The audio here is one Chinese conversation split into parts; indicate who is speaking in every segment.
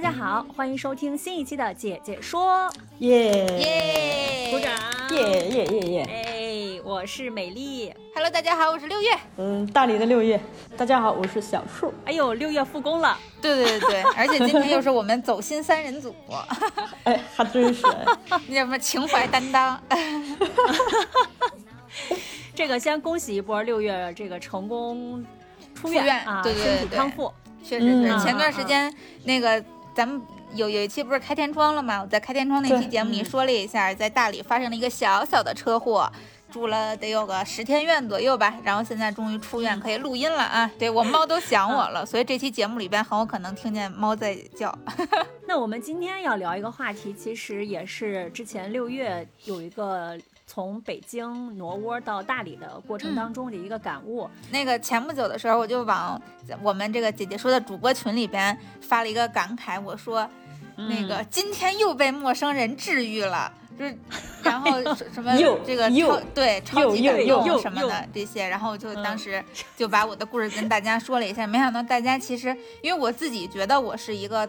Speaker 1: 大家好，欢迎收听新一期的《姐姐说
Speaker 2: 耶
Speaker 3: 耶！
Speaker 1: 鼓掌，
Speaker 2: 耶耶耶耶！
Speaker 1: 哎，我是美丽。
Speaker 3: Hello，大家好，我是六月。
Speaker 2: 嗯，大理的六月，大家好，我是小树。
Speaker 1: 哎呦，六月复工了，
Speaker 3: 对对对对，而且今天又是我们走心三人组，
Speaker 2: 哎，还真是哎，
Speaker 3: 那叫什么情怀担当。
Speaker 1: 这个先恭喜一波六月这个成功出
Speaker 3: 出院
Speaker 1: 啊，
Speaker 3: 对对
Speaker 1: 身体
Speaker 3: 对
Speaker 1: 康复。
Speaker 3: 确实是，
Speaker 2: 嗯
Speaker 3: 前段时间那个咱们有有一期不是开天窗了吗？我在开天窗那期节目里说了一下，在大理发生了一个小小的车祸。住了得有个十天院左右吧，然后现在终于出院，可以录音了啊！对我猫都想我了，所以这期节目里边很有可能听见猫在叫。
Speaker 1: 那我们今天要聊一个话题，其实也是之前六月有一个从北京挪窝到大理的过程当中的一个感悟。
Speaker 3: 那个前不久的时候，我就往我们这个姐姐说的主播群里边发了一个感慨，我说那个今天又被陌生人治愈了。就是，然后什么
Speaker 2: 又
Speaker 3: 这个
Speaker 2: 又
Speaker 3: 超对超级感
Speaker 1: 又又
Speaker 3: 动什么的这些，然后就当时就把我的故事跟大家说了一下，没想到大家其实因为我自己觉得我是一个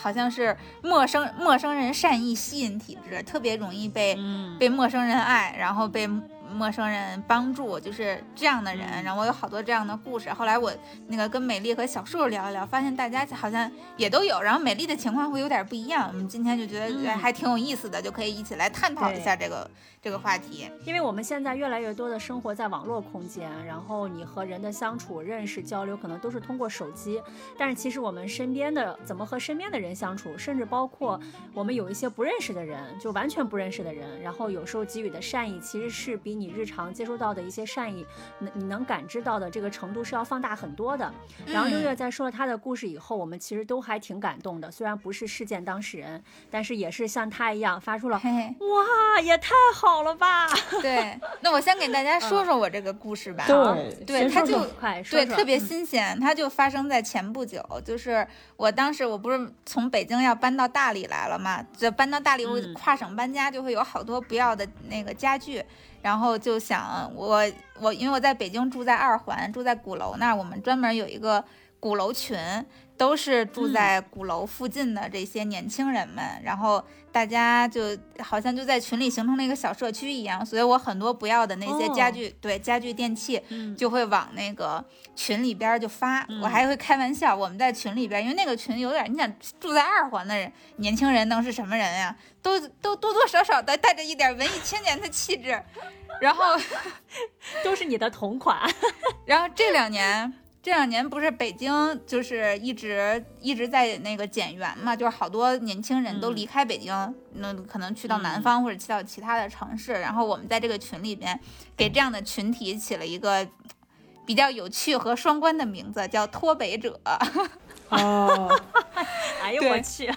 Speaker 3: 好像是陌生陌生人善意吸引体质，特别容易被
Speaker 1: 嗯，
Speaker 3: 被陌生人爱，然后被陌生人帮助，就是这样的人。然后我有好多这样的故事。后来我那个跟美丽和小树聊一聊，发现大家好像也都有。然后美丽的情况会有点不一样。我们今天就觉得还挺有意思的，就可以一起来探讨一下这个这个话题。
Speaker 1: 因为我们现在越来越多的生活在网络空间，然后你和人的相处、认识、交流，可能都是通过手机。但是其实我们身边的怎么和身边的人相处，甚至包括我们有一些不认识的人，就完全不认识的人，然后有时候给予的善意，其实是比你日常接收到的一些善意，你你能感知到的这个程度是要放大很多的。然后六月在说了他的故事以后，我们其实都还挺感动的，虽然不是事件当事人，但是也是像他一样发出了
Speaker 3: 嘿嘿，
Speaker 1: 哇，也太好了吧！
Speaker 3: 对，那我先给大家说说我这个故事吧。
Speaker 2: 对
Speaker 3: 对他就
Speaker 2: 先说说
Speaker 3: 对，
Speaker 1: 快说说
Speaker 3: 特别
Speaker 1: 嗯
Speaker 3: 新鲜，它就发生在前不久。就是我当时我不是从北京要搬到大理来了嘛，这搬到大理，我
Speaker 1: 嗯
Speaker 3: 跨省搬家就会有好多不要的那个家具，然后就想我我因为我在北京住在二环，住在鼓楼那儿，我们专门有一个鼓楼群。都是住在鼓楼附近的这些年轻人们，然后大家就好像就在群里形成了一个小社区一样，所以我很多不要的那些家具，对家具电器，
Speaker 1: 嗯。
Speaker 3: 就会往那个群里边儿就发，
Speaker 1: 嗯。
Speaker 3: 我还会开玩笑，我们在群里边儿，因为那个群有点儿，你想住在二环的人，年轻人能是什么人呀？都都多多少少的带着一点文艺青年的气质，然后
Speaker 1: 都是你的同款，
Speaker 3: 然后这两年。这两年不是北京就是一直一直在那个减员嘛，就是好多年轻人都
Speaker 1: 嗯
Speaker 3: 离开北京，那、可能去到南方或者去到其他的城市。然后我们在这个群里边给这样的群体起了一个比较有趣和双关的名字，叫脱北者。
Speaker 2: 哦，
Speaker 1: 哎呦
Speaker 3: 对
Speaker 1: 我去，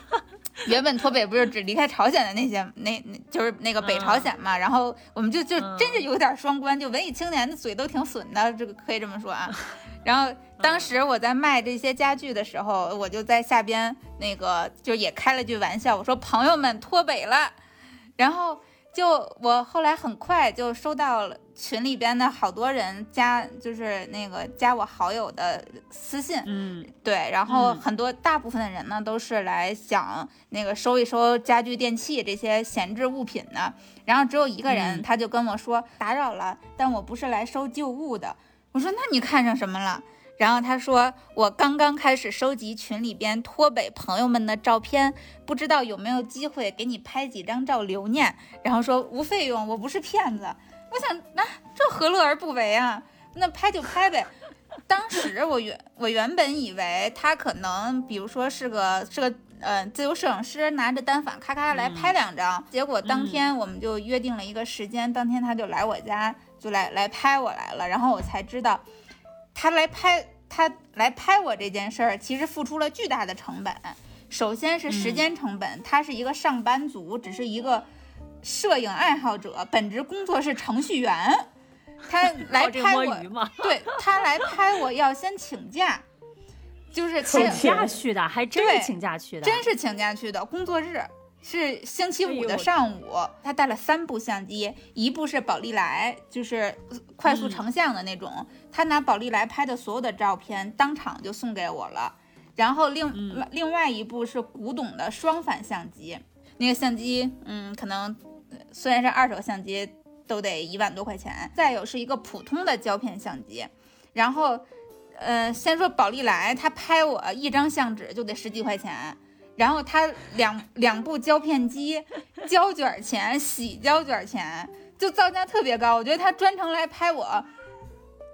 Speaker 3: 原本脱北不是只离开朝鲜的那些，那那就是那个北朝鲜嘛。然后我们就就
Speaker 1: 嗯
Speaker 3: 真是有点双关，就文艺青年的嘴都挺损的，这个可以这么说啊。然后当时我在卖这些家具的时候，我就在下边那个就也开了句玩笑，我说朋友们脱北了，然后。就我后来很快就收到了群里边的好多人加，就是那个加我好友的私信，
Speaker 1: 嗯
Speaker 3: 对，然后
Speaker 1: 嗯
Speaker 3: 很多、大部分的人呢都是来想那个收一收家具电器这些闲置物品的，然后只有一个人
Speaker 1: 嗯
Speaker 3: 他就跟我说、打扰了，但我不是来收旧物的。我说那你看上什么了？然后他说我刚刚开始收集群里边脱北朋友们的照片，不知道有没有机会给你拍几张照留念。然后说无费用，我不是骗子。我想那、这何乐而不为啊？那拍就拍呗。当时我原我原本以为他可能，比如说是个是个呃自由摄影师，拿着单反咔咔来拍两张。结果当天我们就约定了一个时间，当天他就来我家，就来来拍我来了。然后我才知道，他来拍他来拍我这件事儿，其实付出了巨大的成本。首先是
Speaker 1: 嗯
Speaker 3: 时间成本，他是一个上班族，只是一个摄影爱好者，本职工作是程序员。他 来拍我对他来拍我要先请假，就是
Speaker 2: 请
Speaker 1: 请假去的，还真是请假去的，
Speaker 3: 真是请假去的，工作日是星期五的上午。他带了三部相机，一部是宝丽来，就是快速成像的那种。他拿宝丽来拍的所有的照片，当场就送给我了。然后另、
Speaker 1: 嗯
Speaker 3: 另外一部是古董的双反相机，那个相机，嗯，可能呃虽然是二手相机，都得一万多块钱。再有是一个普通的胶片相机，然后，呃，先说宝丽来，他拍我一张相纸就得十几块钱，然后他两两部胶片机，胶卷钱、洗胶卷钱，就造价特别高。我觉得他专程来拍我，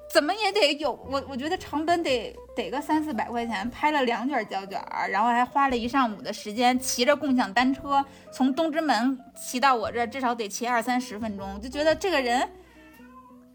Speaker 3: 怎么也得有我，我觉得成本得得个三四百块钱，拍了两卷胶卷，然后还花了一上午的时间，骑着共享单车从东直门骑到我这，至少得骑二三十分钟，就觉得这个人。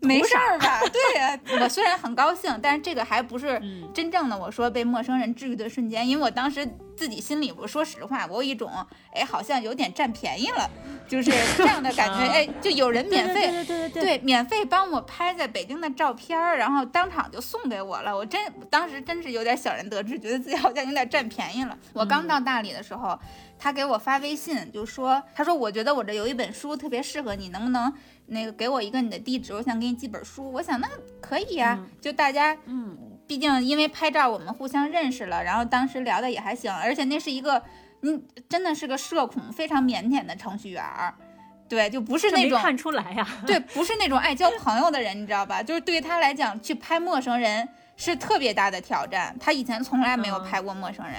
Speaker 3: 没事儿吧？对呀、我虽然很高兴，但是这个还不是
Speaker 1: 嗯
Speaker 3: 真正的我说被陌生人治愈的瞬间，因为我当时自己心里，我说实话，我有一种哎，好像有点占便宜了，就是 这样的感觉。
Speaker 1: 啊
Speaker 3: 哎，就有人免费
Speaker 1: 对对对对
Speaker 3: 对，免费帮我拍在北京的照片，然后当场就送给我了。我真当时真是有点小人得志，觉得自己好像有点占便宜了。我刚到大理的时候，他给我发微信就说，他说我觉得我这有一本书特别适合你，能不能那个给我一个你的地址？我想给你寄本书。我想那可以呀、
Speaker 1: 嗯
Speaker 3: 就大家
Speaker 1: 嗯，
Speaker 3: 毕竟因为拍照我们互相认识了，然后当时聊的也还行，而且那是一个，你真的是个社恐、非常腼腆的程序员儿，对，就不是那种
Speaker 1: 看出来呀，
Speaker 3: 对，不是那种爱交 朋友的人，你知道吧？就是对于他来讲，去拍陌生人是特别大的挑战。他以前从来没有
Speaker 1: 嗯
Speaker 3: 拍过陌生人，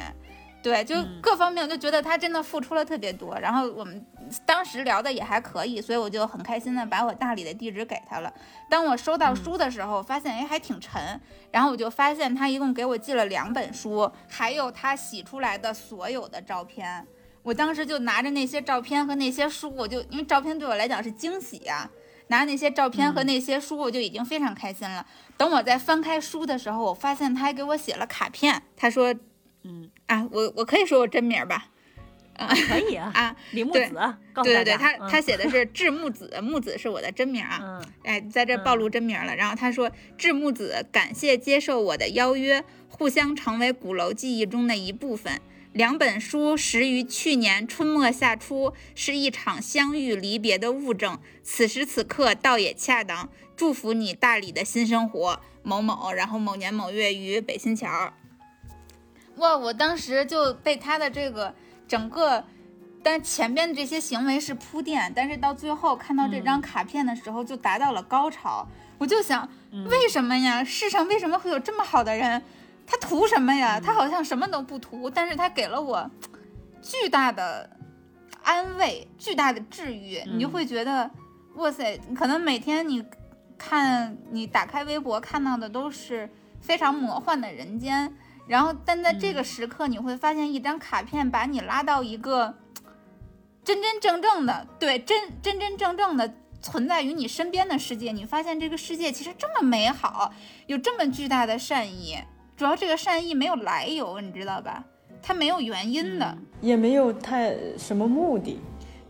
Speaker 3: 对，就
Speaker 1: 嗯
Speaker 3: 各方面我就觉得他真的付出了特别多。然后我们当时聊的也还可以，所以我就很开心的把我大理的地址给他了。当我收到书的时候，发现哎还挺沉，然后我就发现他一共给我寄了两本书，还有他洗出来的所有的照片。我当时就拿着那些照片和那些书，我就因为照片对我来讲是惊喜呀、拿那些照片和那些书，我就已经非常开心了。等我在翻开书的时候，我发现他还给我写了卡片。他说
Speaker 1: 嗯，
Speaker 3: 啊，我我可以说我真名吧？
Speaker 1: 啊可以啊，
Speaker 3: 啊，
Speaker 1: 李木子，
Speaker 3: 对对对，他他写的是智木子，木子是我的真名啊。
Speaker 1: 嗯
Speaker 3: 哎，在这暴露真名了。然后他说：“智木子，感谢接受我的邀约，互相成为鼓楼记忆中的一部分。两本书始于去年春末夏初，是一场相遇离别的物证。此时此刻倒也恰当。祝福你大理的新生活，某某。然后某年某月于北新桥。哇，我当时就被他的这个整个。”但前边的这些行为是铺垫，但是到最后看到这张卡片的时候，就达到了高潮。我就想，为什么呀？世上为什么会有这么好的人？他图什么呀？他好像什么都不图，但是他给了我巨大的安慰，巨大的治愈。你就会觉得，哇塞，可能每天你看你打开微博看到的都是非常魔幻的人间，然后但在这个时刻，你会发现一张卡片把你拉到一个。真真正正的，对，真真真正正的存在于你身边的世界，你发现这个世界其实这么美好，有这么巨大的善意。主要这个善意没有来由，你知道吧？它没有原因的，
Speaker 2: 也没有太什么目的。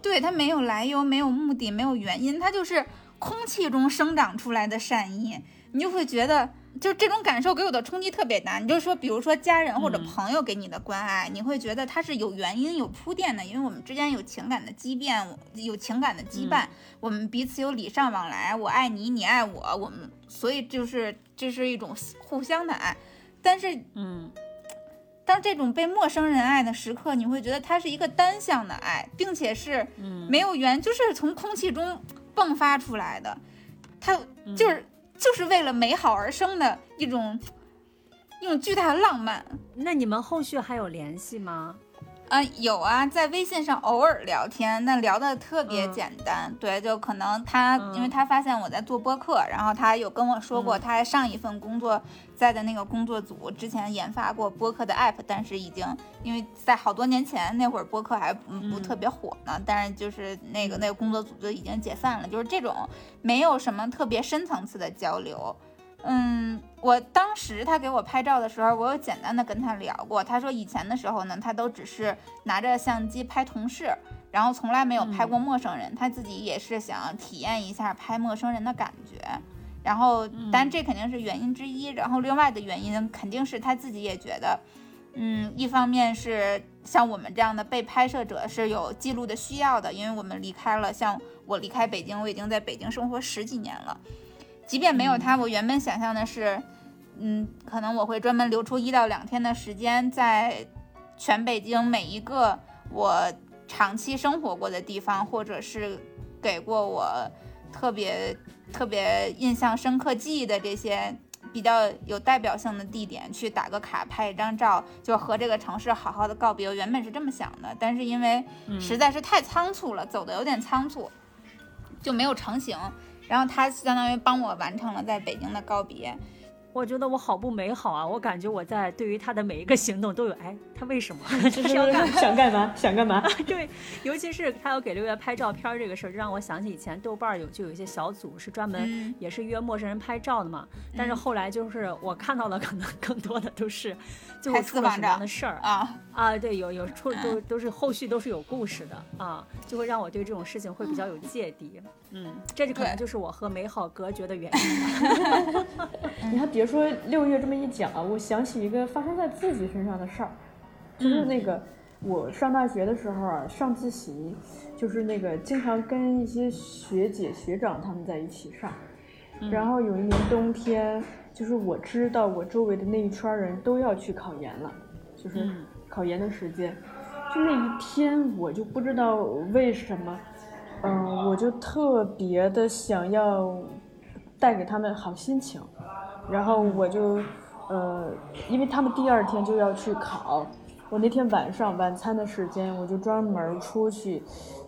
Speaker 3: 对，它没有来由，没有目的，没有原因，它就是空气中生长出来的善意。你就会觉得，就这种感受给我的冲击特别大。你就说，比如说家人或者朋友给你的关爱，你会觉得它是有原因、有铺垫的，因为我们之间有情感的积淀，有情感的羁绊，我们彼此有礼尚往来，我爱你，你爱我，我们所以就是这是一种互相的爱。但是
Speaker 1: 嗯。
Speaker 3: 当这种被陌生人爱的时刻，你会觉得它是一个单向的爱，并且是
Speaker 1: 嗯，
Speaker 3: 没有缘，就是从空气中迸发出来的，它就是、就是为了美好而生的一种一种巨大的浪漫。
Speaker 1: 那你们后续还有联系吗？
Speaker 3: 啊、有啊，在微信上偶尔聊天，那聊的特别
Speaker 1: 嗯
Speaker 3: 简单。对，就可能他，
Speaker 1: 嗯
Speaker 3: 因为他发现我在做播客，然后他有跟我说过，
Speaker 1: 嗯
Speaker 3: 他上一份工作在的那个工作组之前研发过播客的 app，但是已经因为在好多年前那会儿播客还不特别火呢，但是就是那个那个工作组就已经解散了，就是这种没有什么特别深层次的交流。嗯，我当时他给我拍照的时候，我有简单的跟他聊过。他说以前的时候呢，他都只是拿着相机拍同事，然后从来没有拍过陌生人。他自己也是想体验一下拍陌生人的感觉。然后，但这肯定是原因之一。然后另外的原因肯定是他自己也觉得，嗯，一方面是像我们这样的被拍摄者是有记录的需要的，因为我们离开了，像我离开北京，我已经在北京生活十几年了。即便没有他，我原本想象的是，嗯，可能我会专门留出一到两天的时间，在全北京每一个我长期生活过的地方，或者是给过我特别特别印象深刻记忆的这些比较有代表性的地点，去打个卡，拍一张照，就和这个城市好好的告别。我原本是这么想的，但是因为实在是太仓促了，走的有点仓促，就没有成型。然后他相当于帮我完成了在北京的告别。
Speaker 1: 我觉得我好不美好啊！我感觉我在对于他的每一个行动都有，哎，他为什么？
Speaker 2: 就是想干嘛？想干嘛？
Speaker 1: 对，尤其是他要给六月拍照片这个事儿，就让我想起以前豆瓣有就有一些小组是专门也是约陌生人拍照的嘛。但是后来就是我看到的可能 更多的都是最后出了什么样的事儿
Speaker 3: 啊
Speaker 1: 啊！对，有有出都都是后续都是有故事的啊，就会让我对这种事情会比较有芥蒂。嗯，这就可能就是我和美好隔绝的原因。
Speaker 2: 你还别说六月这么一讲啊，我想起一个发生在自己身上的事儿，就是那个我上大学的时候啊，上自习，就是那个经常跟一些学姐学长他们在一起上，然后有一年冬天，就是我知道我周围的那一圈人都要去考研了，就是考研的时间，就那一天我就不知道为什么。嗯，我就特别的想要带给他们好心情，然后我就，呃，因为他们第二天就要去考，我那天晚上晚餐的时间，我就专门出去，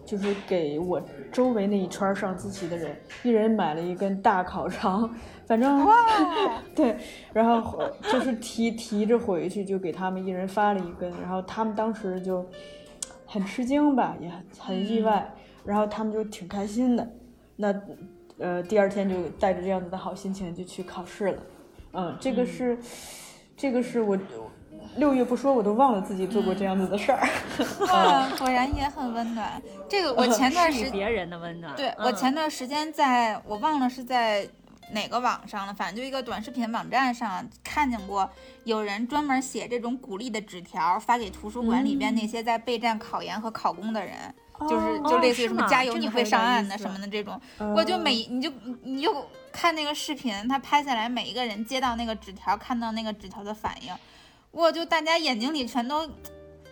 Speaker 2: 就是给我周围那一圈上自习的人，一人买了一根大烤肠，反正，对，然后就是提提着回去，就给他们一人发了一根，然后他们当时就很吃惊吧，也很意外。然后他们就挺开心的，那，呃，第二天就带着这样子的好心情就去考试了，嗯，这个是，这个是我六月不说我都忘了自己做过这样子的事儿，
Speaker 3: 哇，果然也很温暖。这个 我前段时间
Speaker 1: 别人的温暖，
Speaker 3: 对我前段时间在我忘了是在哪个网上了，反正就一个短视频网站上看见过有人专门写这种鼓励的纸条发给图书馆里边那些在备战考研和考公的人。就是就类似于什么加油你会上岸的什么的这种，我就每你就你就看那个视频，他拍下来每一个人接到那个纸条，看到那个纸条的反应，我就大家眼睛里全都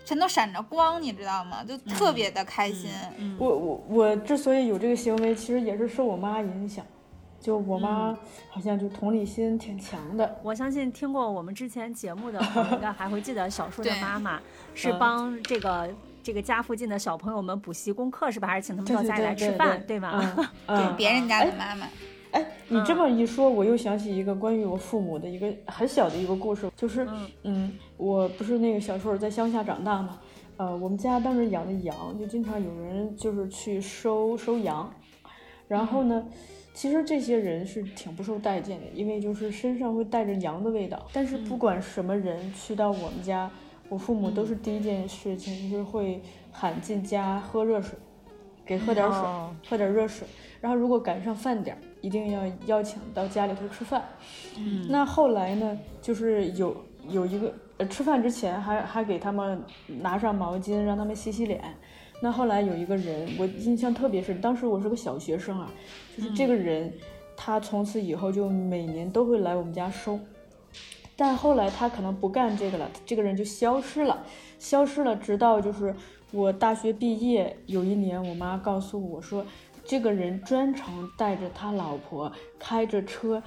Speaker 3: 全都闪着光，你知道吗？就特别的开心。
Speaker 2: 我我我之所以有这个行为，其实也是受我妈影响，就我妈好像就同理心挺强的。
Speaker 1: 我相信听过我们之前节目的朋友应该还会记得小树的妈妈 是帮这个。这个家附近的小朋友们补习功课是吧？还是请他们到家里来吃饭，
Speaker 2: 对
Speaker 1: 吗？
Speaker 3: 对，别人家的妈妈。
Speaker 2: 哎，你这么一说，我又想起一个关于我父母的一个很小的一个故事，就是，嗯，我不是那个小时候在乡下长大嘛，呃，我们家当时养的羊，就经常有人就是去收收羊，然后呢，其实这些人是挺不受待见的，因为就是身上会带着羊的味道。但是不管什么人去到我们家。我父母都是第一件事情就是会喊进家喝热水，给喝点水，喝点热水。然后如果赶上饭点儿，一定要邀请到家里头吃饭。
Speaker 1: 嗯，
Speaker 2: 那后来呢，就是有有一个呃吃饭之前还还给他们拿上毛巾让他们洗洗脸。那后来有一个人我印象特别深，当时我是个小学生啊，就是这个人，他从此以后就每年都会来我们家收。但后来他可能不干这个了，这个人就消失了，消失了。直到就是我大学毕业有一年，我妈告诉我说，这个人专程带着他老婆开着车，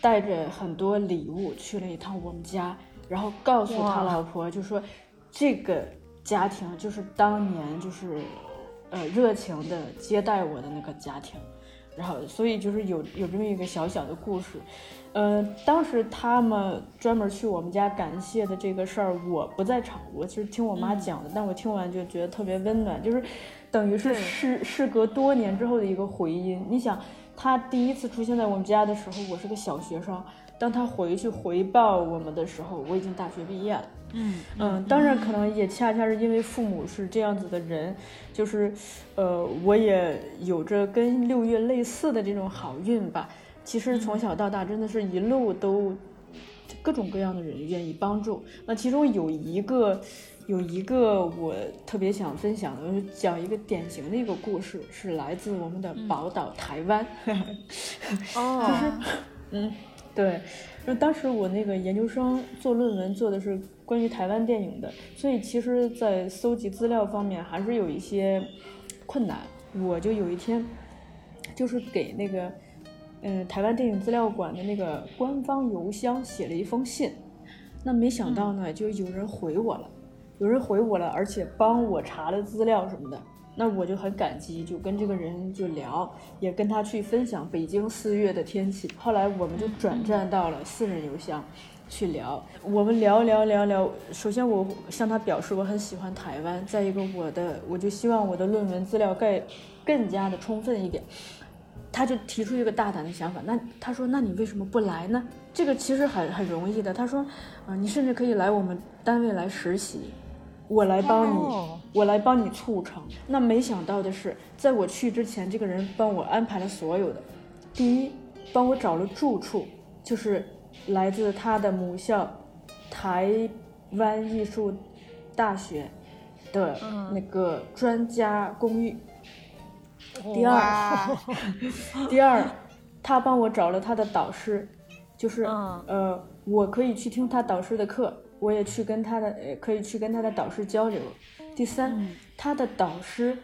Speaker 2: 带着很多礼物去了一趟我们家，然后告诉他老婆就说，这个家庭就是当年就是呃热情的接待我的那个家庭，然后所以就是有有这么一个小小的故事。呃，当时他们专门去我们家感谢的这个事儿，我不在场，我其实听我妈讲的，但我听完就觉得特别温暖，就是等于是事事隔多年之后的一个回音。你想，他第一次出现在我们家的时候，我是个小学生，当他回去回报我们的时候，我已经大学毕业了。
Speaker 1: 嗯
Speaker 2: 嗯，当然可能也恰恰是因为父母是这样子的人，就是，呃，我也有着跟六月类似的这种好运吧。其实从小到大，真的是一路都各种各样的人愿意帮助。那其中有一个，有一个我特别想分享的，就是讲一个典型的一个故事，是来自我们的宝岛台湾。
Speaker 1: 哦，
Speaker 2: 嗯，对，就当时我那个研究生做论文做的是关于台湾电影的，所以其实，在搜集资料方面还是有一些困难。我就有一天，就是给那个，嗯、台湾电影资料馆的那个官方邮箱写了一封信，那没想到呢，就有人回我了，有人回我了，而且帮我查了资料什么的。那我就很感激，就跟这个人就聊，也跟他去分享北京四月的天气。后来我们就转战到了私人邮箱，去聊。我们聊聊聊聊，首先我向他表示我很喜欢台湾，再一个我的我就希望我的论文资料更更加的充分一点。他就提出一个大胆的想法，那他说，那你为什么不来呢？这个其实很很容易的。他说，啊、你甚至可以来我们单位来实习，我来帮你，
Speaker 1: 哦
Speaker 2: 我来帮你促成。那没想到的是，在我去之前，这个人帮我安排了所有的。第一，帮我找了住处，就是来自他的母校台湾艺术大学的那个专家公寓。第二，第二，他帮我找了他的导师，就是、
Speaker 1: 嗯。
Speaker 2: 呃，我可以去听他导师的课，我也去跟他的呃可以去跟他的导师交流。第三，他的导师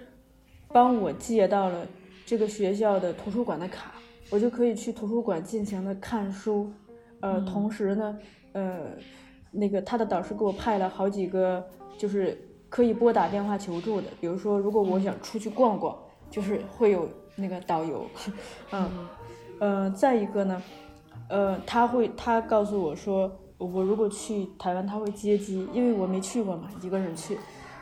Speaker 2: 帮我借到了这个学校的图书馆的卡，我就可以去图书馆尽情的看书。呃，同时呢，呃，那个他的导师给我派了好几个，就是可以拨打电话求助的，比如说如果我想出去逛逛，就是会有那个导游，嗯，呃，再一个呢，呃，他会他告诉我说，我如果去台湾他会接机，因为我没去过嘛，一个人去，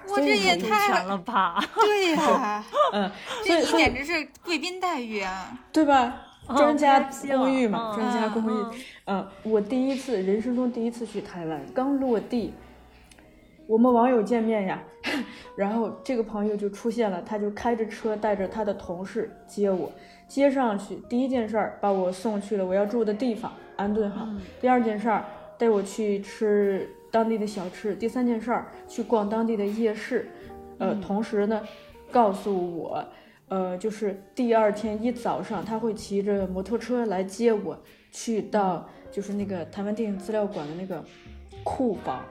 Speaker 3: 我这也太
Speaker 1: 全了吧？
Speaker 3: 对呀、
Speaker 2: 嗯，所
Speaker 3: 这你
Speaker 2: 以
Speaker 3: 简直是贵宾待遇啊！
Speaker 2: 对吧？
Speaker 1: 哦
Speaker 2: 专家公寓嘛，
Speaker 1: 了
Speaker 2: 专家公寓
Speaker 1: 嗯。
Speaker 2: 嗯，我第一次人生中第一次去台湾，刚落地，我们网友见面呀，然后这个朋友就出现了，他就开着车带着他的同事接我，接上去第一件事儿把我送去了我要住的地方安顿好，第二件事儿带我去吃当地的小吃，第三件事儿去逛当地的夜市，呃，同时呢，告诉我。呃，就是第二天一早上，他会骑着摩托车来接我，去到就是那个台湾电影资料馆的那个库房，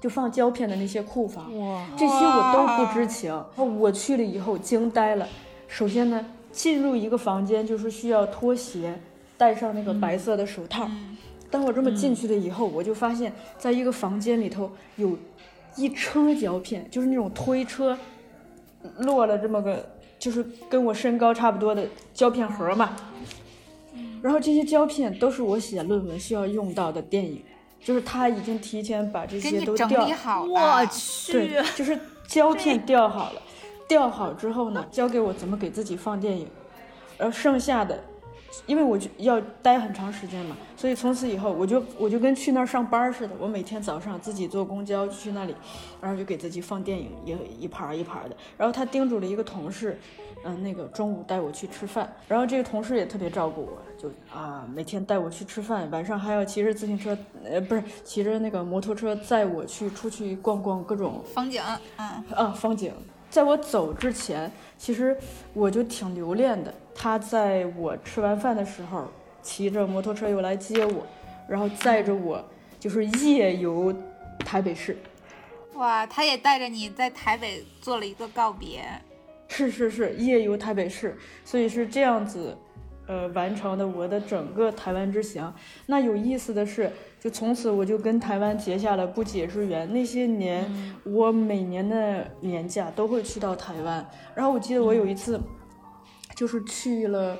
Speaker 2: 就放胶片的那些库房。
Speaker 1: 哇，
Speaker 2: 这些我都不知情。我去了以后惊呆了。首先呢，进入一个房间就是需要脱鞋，戴上那个白色的手套。当我这么进去了以后，我就发现，在一个房间里头有一车胶片，就是那种推车落了这么个，就是跟我身高差不多的胶片盒嘛。然后这些胶片都是我写论文需要用到的电影，就是他已经提前把这些都调
Speaker 3: 好了，
Speaker 1: 我去，
Speaker 2: 对，就是胶片调好了，调好之后呢，教给我怎么给自己放电影，然后剩下的，因为我就要待很长时间嘛，所以从此以后我就我就跟去那儿上班似的，我每天早上自己坐公交去那里，然后就给自己放电影，一一盘儿一盘儿的。然后他叮嘱了一个同事，嗯，那个中午带我去吃饭，然后这个同事也特别照顾我，就啊每天带我去吃饭，晚上还要骑着自行车，呃不是骑着那个摩托车载我去出去逛逛各种
Speaker 3: 风景，嗯，
Speaker 2: 啊，风景。在我走之前，其实我就挺留恋的。他在我吃完饭的时候，骑着摩托车又来接我，然后载着我，就是夜游台北市。
Speaker 3: 哇，他也带着你在台北做了一个告别，
Speaker 2: 是是是，夜游台北市，所以是这样子，呃，完成的我的整个台湾之行。那有意思的是，就从此我就跟台湾结下了不解之缘。那些年，我每年的年假都会去到台湾。然后我记得我有一次，就是去了。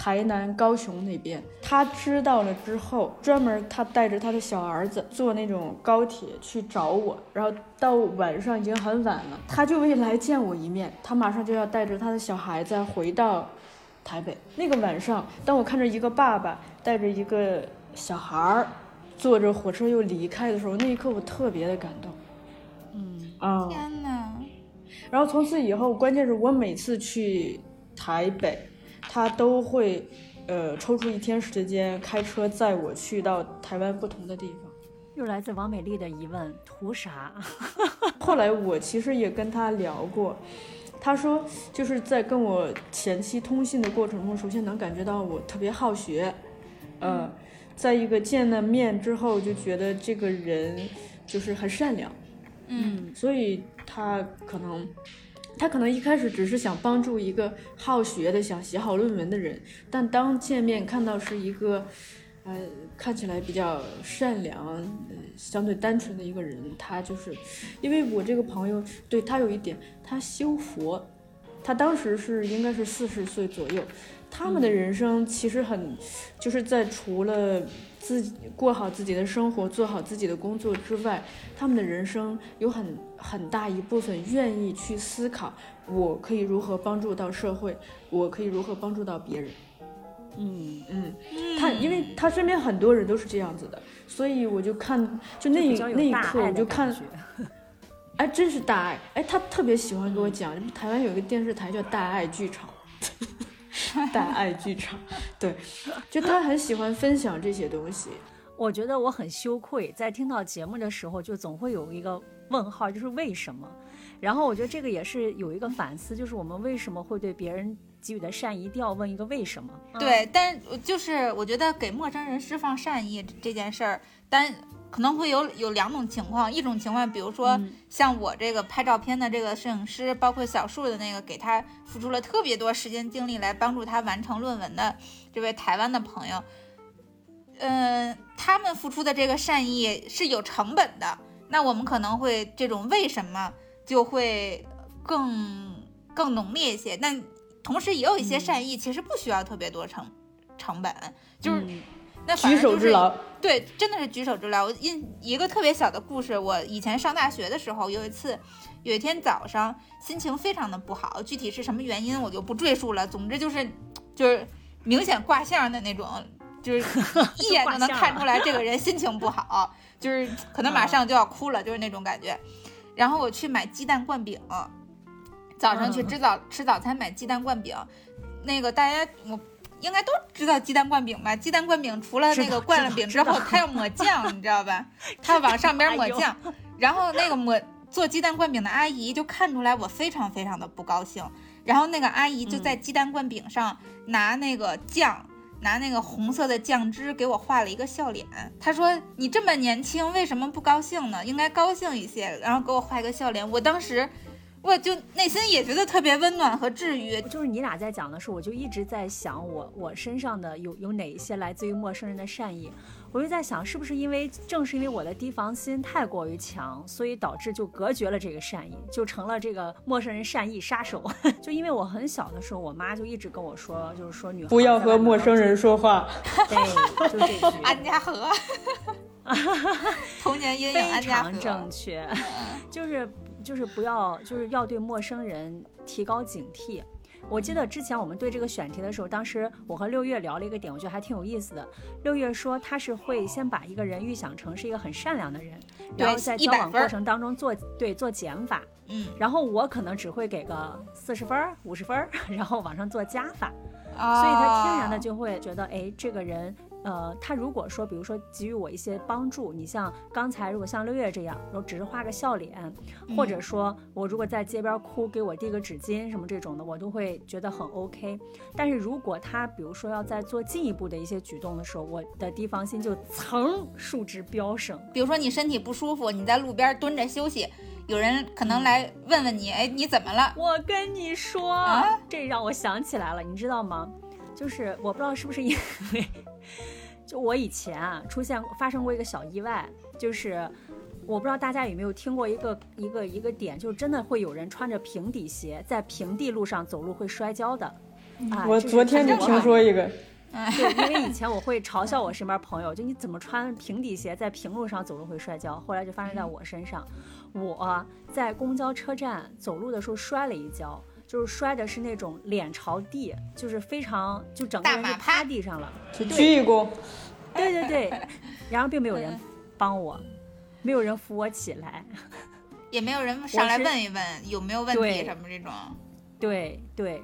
Speaker 2: 台南、高雄那边，他知道了之后，专门他带着他的小儿子坐那种高铁去找我，然后到晚上已经很晚了，他就为来见我一面，他马上就要带着他的小孩子回到台北。那个晚上，当我看着一个爸爸带着一个小孩儿坐着火车又离开的时候，那一刻我特别的感动。
Speaker 1: 嗯
Speaker 2: 啊、
Speaker 3: 天哪！
Speaker 2: 然后从此以后，关键是我每次去台北，他都会呃抽出一天时间开车载我去到台湾不同的地方。
Speaker 1: 又来自王美丽的疑问：图啥？
Speaker 2: 后来我其实也跟他聊过，他说就是在跟我前期通信的过程中，首先能感觉到我特别好学，呃，在一个见了面之后就觉得这个人就是很善良，
Speaker 3: 嗯
Speaker 2: 所以他可能。他可能一开始只是想帮助一个好学的、想写好论文的人，但当见面看到是一个，呃，看起来比较善良、呃、相对单纯的一个人，他就是，因为我这个朋友对他有一点，他修佛，他当时是应该是四十岁左右，他们的人生其实很，就是在除了自己过好自己的生活、做好自己的工作之外，他们的人生有很很大一部分愿意去思考，我可以如何帮助到社会，我可以如何帮助到别人。
Speaker 1: 嗯，
Speaker 2: 嗯，他因为他身边很多人都是这样子的，所以我就看，就那一那一刻我就看哎，真是大爱，哎，他特别喜欢给我讲，台湾有一个电视台叫大爱剧场，大爱剧场，对，就他很喜欢分享这些东西。
Speaker 1: 我觉得我很羞愧，在听到节目的时候，就总会有一个问号，就是为什么？然后我觉得这个也是有一个反思，就是我们为什么会对别人给予的善意，一定要问一个为什么？嗯
Speaker 3: 对，但就是我觉得给陌生人释放善意这件事儿，但可能会有有两种情况，一种情况，比如说
Speaker 1: 嗯。
Speaker 3: 像我这个拍照片的这个摄影师，包括小树的那个给他付出了特别多时间精力来帮助他完成论文的这位台湾的朋友，嗯、他们付出的这个善意是有成本的，那我们可能会这种为什么就会更更浓烈一些，但同时也有一些善意其实不需要特别多成成本，就是
Speaker 1: 嗯
Speaker 3: 那反
Speaker 2: 举
Speaker 3: 而就是
Speaker 2: 手之劳，
Speaker 3: 对，真的是举手之劳。我印一个特别小的故事，我以前上大学的时候，有一次，有一天早上心情非常的不好，具体是什么原因我就不赘述了。总之就是，就是明显卦象的那种，就是一 眼就能看出来这个人心情不好，就是可能马上就要哭了，就是那种感觉。然后我去买鸡蛋灌饼，早上去
Speaker 1: 嗯
Speaker 3: 吃早吃早餐买鸡蛋灌饼，那个大家我应该都知道鸡蛋灌饼吧？鸡蛋灌饼除了那个灌了饼之后，它要抹酱，你知道吧？它要往上边抹酱，然后那个抹做鸡蛋灌饼的阿姨就看出来我非常非常的不高兴，然后那个阿姨就在鸡蛋灌饼上拿那个酱。拿那个红色的酱汁给我画了一个笑脸，她说：“你这么年轻，为什么不高兴呢？应该高兴一些。”然后给我画一个笑脸，我当时我就内心也觉得特别温暖和治愈。
Speaker 1: 就是你俩在讲的时候，我就一直在想我我身上的有有哪一些来自于陌生人的善意，我就在想是不是因为正是因为我的提防心太过于强，所以导致就隔绝了这个善意，就成了这个陌生人善意杀手。就因为我很小的时候，我妈就一直跟我说，就是说女孩
Speaker 2: 不要和陌生人说话。
Speaker 1: 对，就这 句。
Speaker 3: 安家和，童年阴影
Speaker 1: 非
Speaker 3: 安家
Speaker 1: 常。正确，就是就是不要就是要对陌生人提高警惕。我记得之前我们对这个选题的时候，当时我和六月聊了一个点，我觉得还挺有意思的。六月说他是会先把一个人预想成是一个很善良的人，然后在交
Speaker 3: 100分儿
Speaker 1: 往过程当中做对做减法，
Speaker 3: 嗯
Speaker 1: 然后我可能只会给个四十分儿、五十分儿，然后往上做加法。
Speaker 3: 啊，
Speaker 1: 所以他天然的就会觉得，哎，这个人，呃，他如果说，比如说给予我一些帮助，你像刚才如果像六月这样，然后只是画个笑脸，或者说我如果在街边哭，给我递个纸巾什么这种的，我都会觉得很 OK。但是如果他比如说要在做进一步的一些举动的时候，我的提防心就噌数值飙升。
Speaker 3: 比如说你身体不舒服，你在路边蹲着休息，有人可能来问问你，哎，你怎么了？
Speaker 1: 我跟你说，
Speaker 3: 啊
Speaker 1: 这让我想起来了，你知道吗？就是我不知道是不是因为，就我以前啊出现发生过一个小意外，就是我不知道大家有没有听过一个一个一个点，就是真的会有人穿着平底鞋在平地路上走路会摔跤的。啊，
Speaker 2: 我昨天就听说一个，
Speaker 1: 对，因为以前我会嘲笑我身边朋友，就你怎么穿平底鞋在平路上走路会摔跤，后来就发生在我身上。我在公交车站走路的时候摔了一跤，就是摔的是那种脸朝地，就是非常就整个人就
Speaker 3: 趴
Speaker 1: 趴地上了。
Speaker 2: 就鞠一躬。
Speaker 1: 对对对，然后并没有人帮我，没有人扶我起来。
Speaker 3: 也没有人上来
Speaker 1: 是
Speaker 3: 问一问有没有问题什么这种。
Speaker 1: 对对，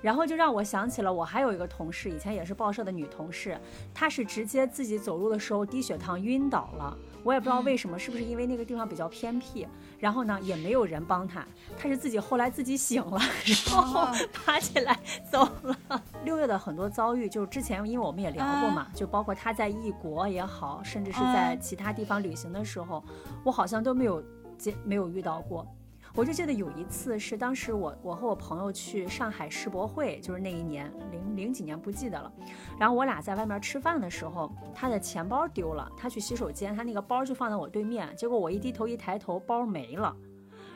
Speaker 1: 然后就让我想起了我还有一个同事，以前也是报社的女同事，她是直接自己走路的时候低血糖晕倒了，我也不知道为什么，是不是因为那个地方比较偏僻，然后呢也没有人帮他，他是自己后来自己醒了，然后
Speaker 3: 哦
Speaker 1: 爬起来走了。六月的很多遭遇，就是之前因为我们也聊过嘛，就包括他在异国也好，甚至是在
Speaker 3: 嗯
Speaker 1: 其他地方旅行的时候，我好像都没有接没有遇到过。我就记得有一次是当时我我和我朋友去上海世博会，就是那一年零零几年不记得了。然后我俩在外面吃饭的时候，他的钱包丢了，他去洗手间，他那个包就放在我对面，结果我一低头一抬头，包没了。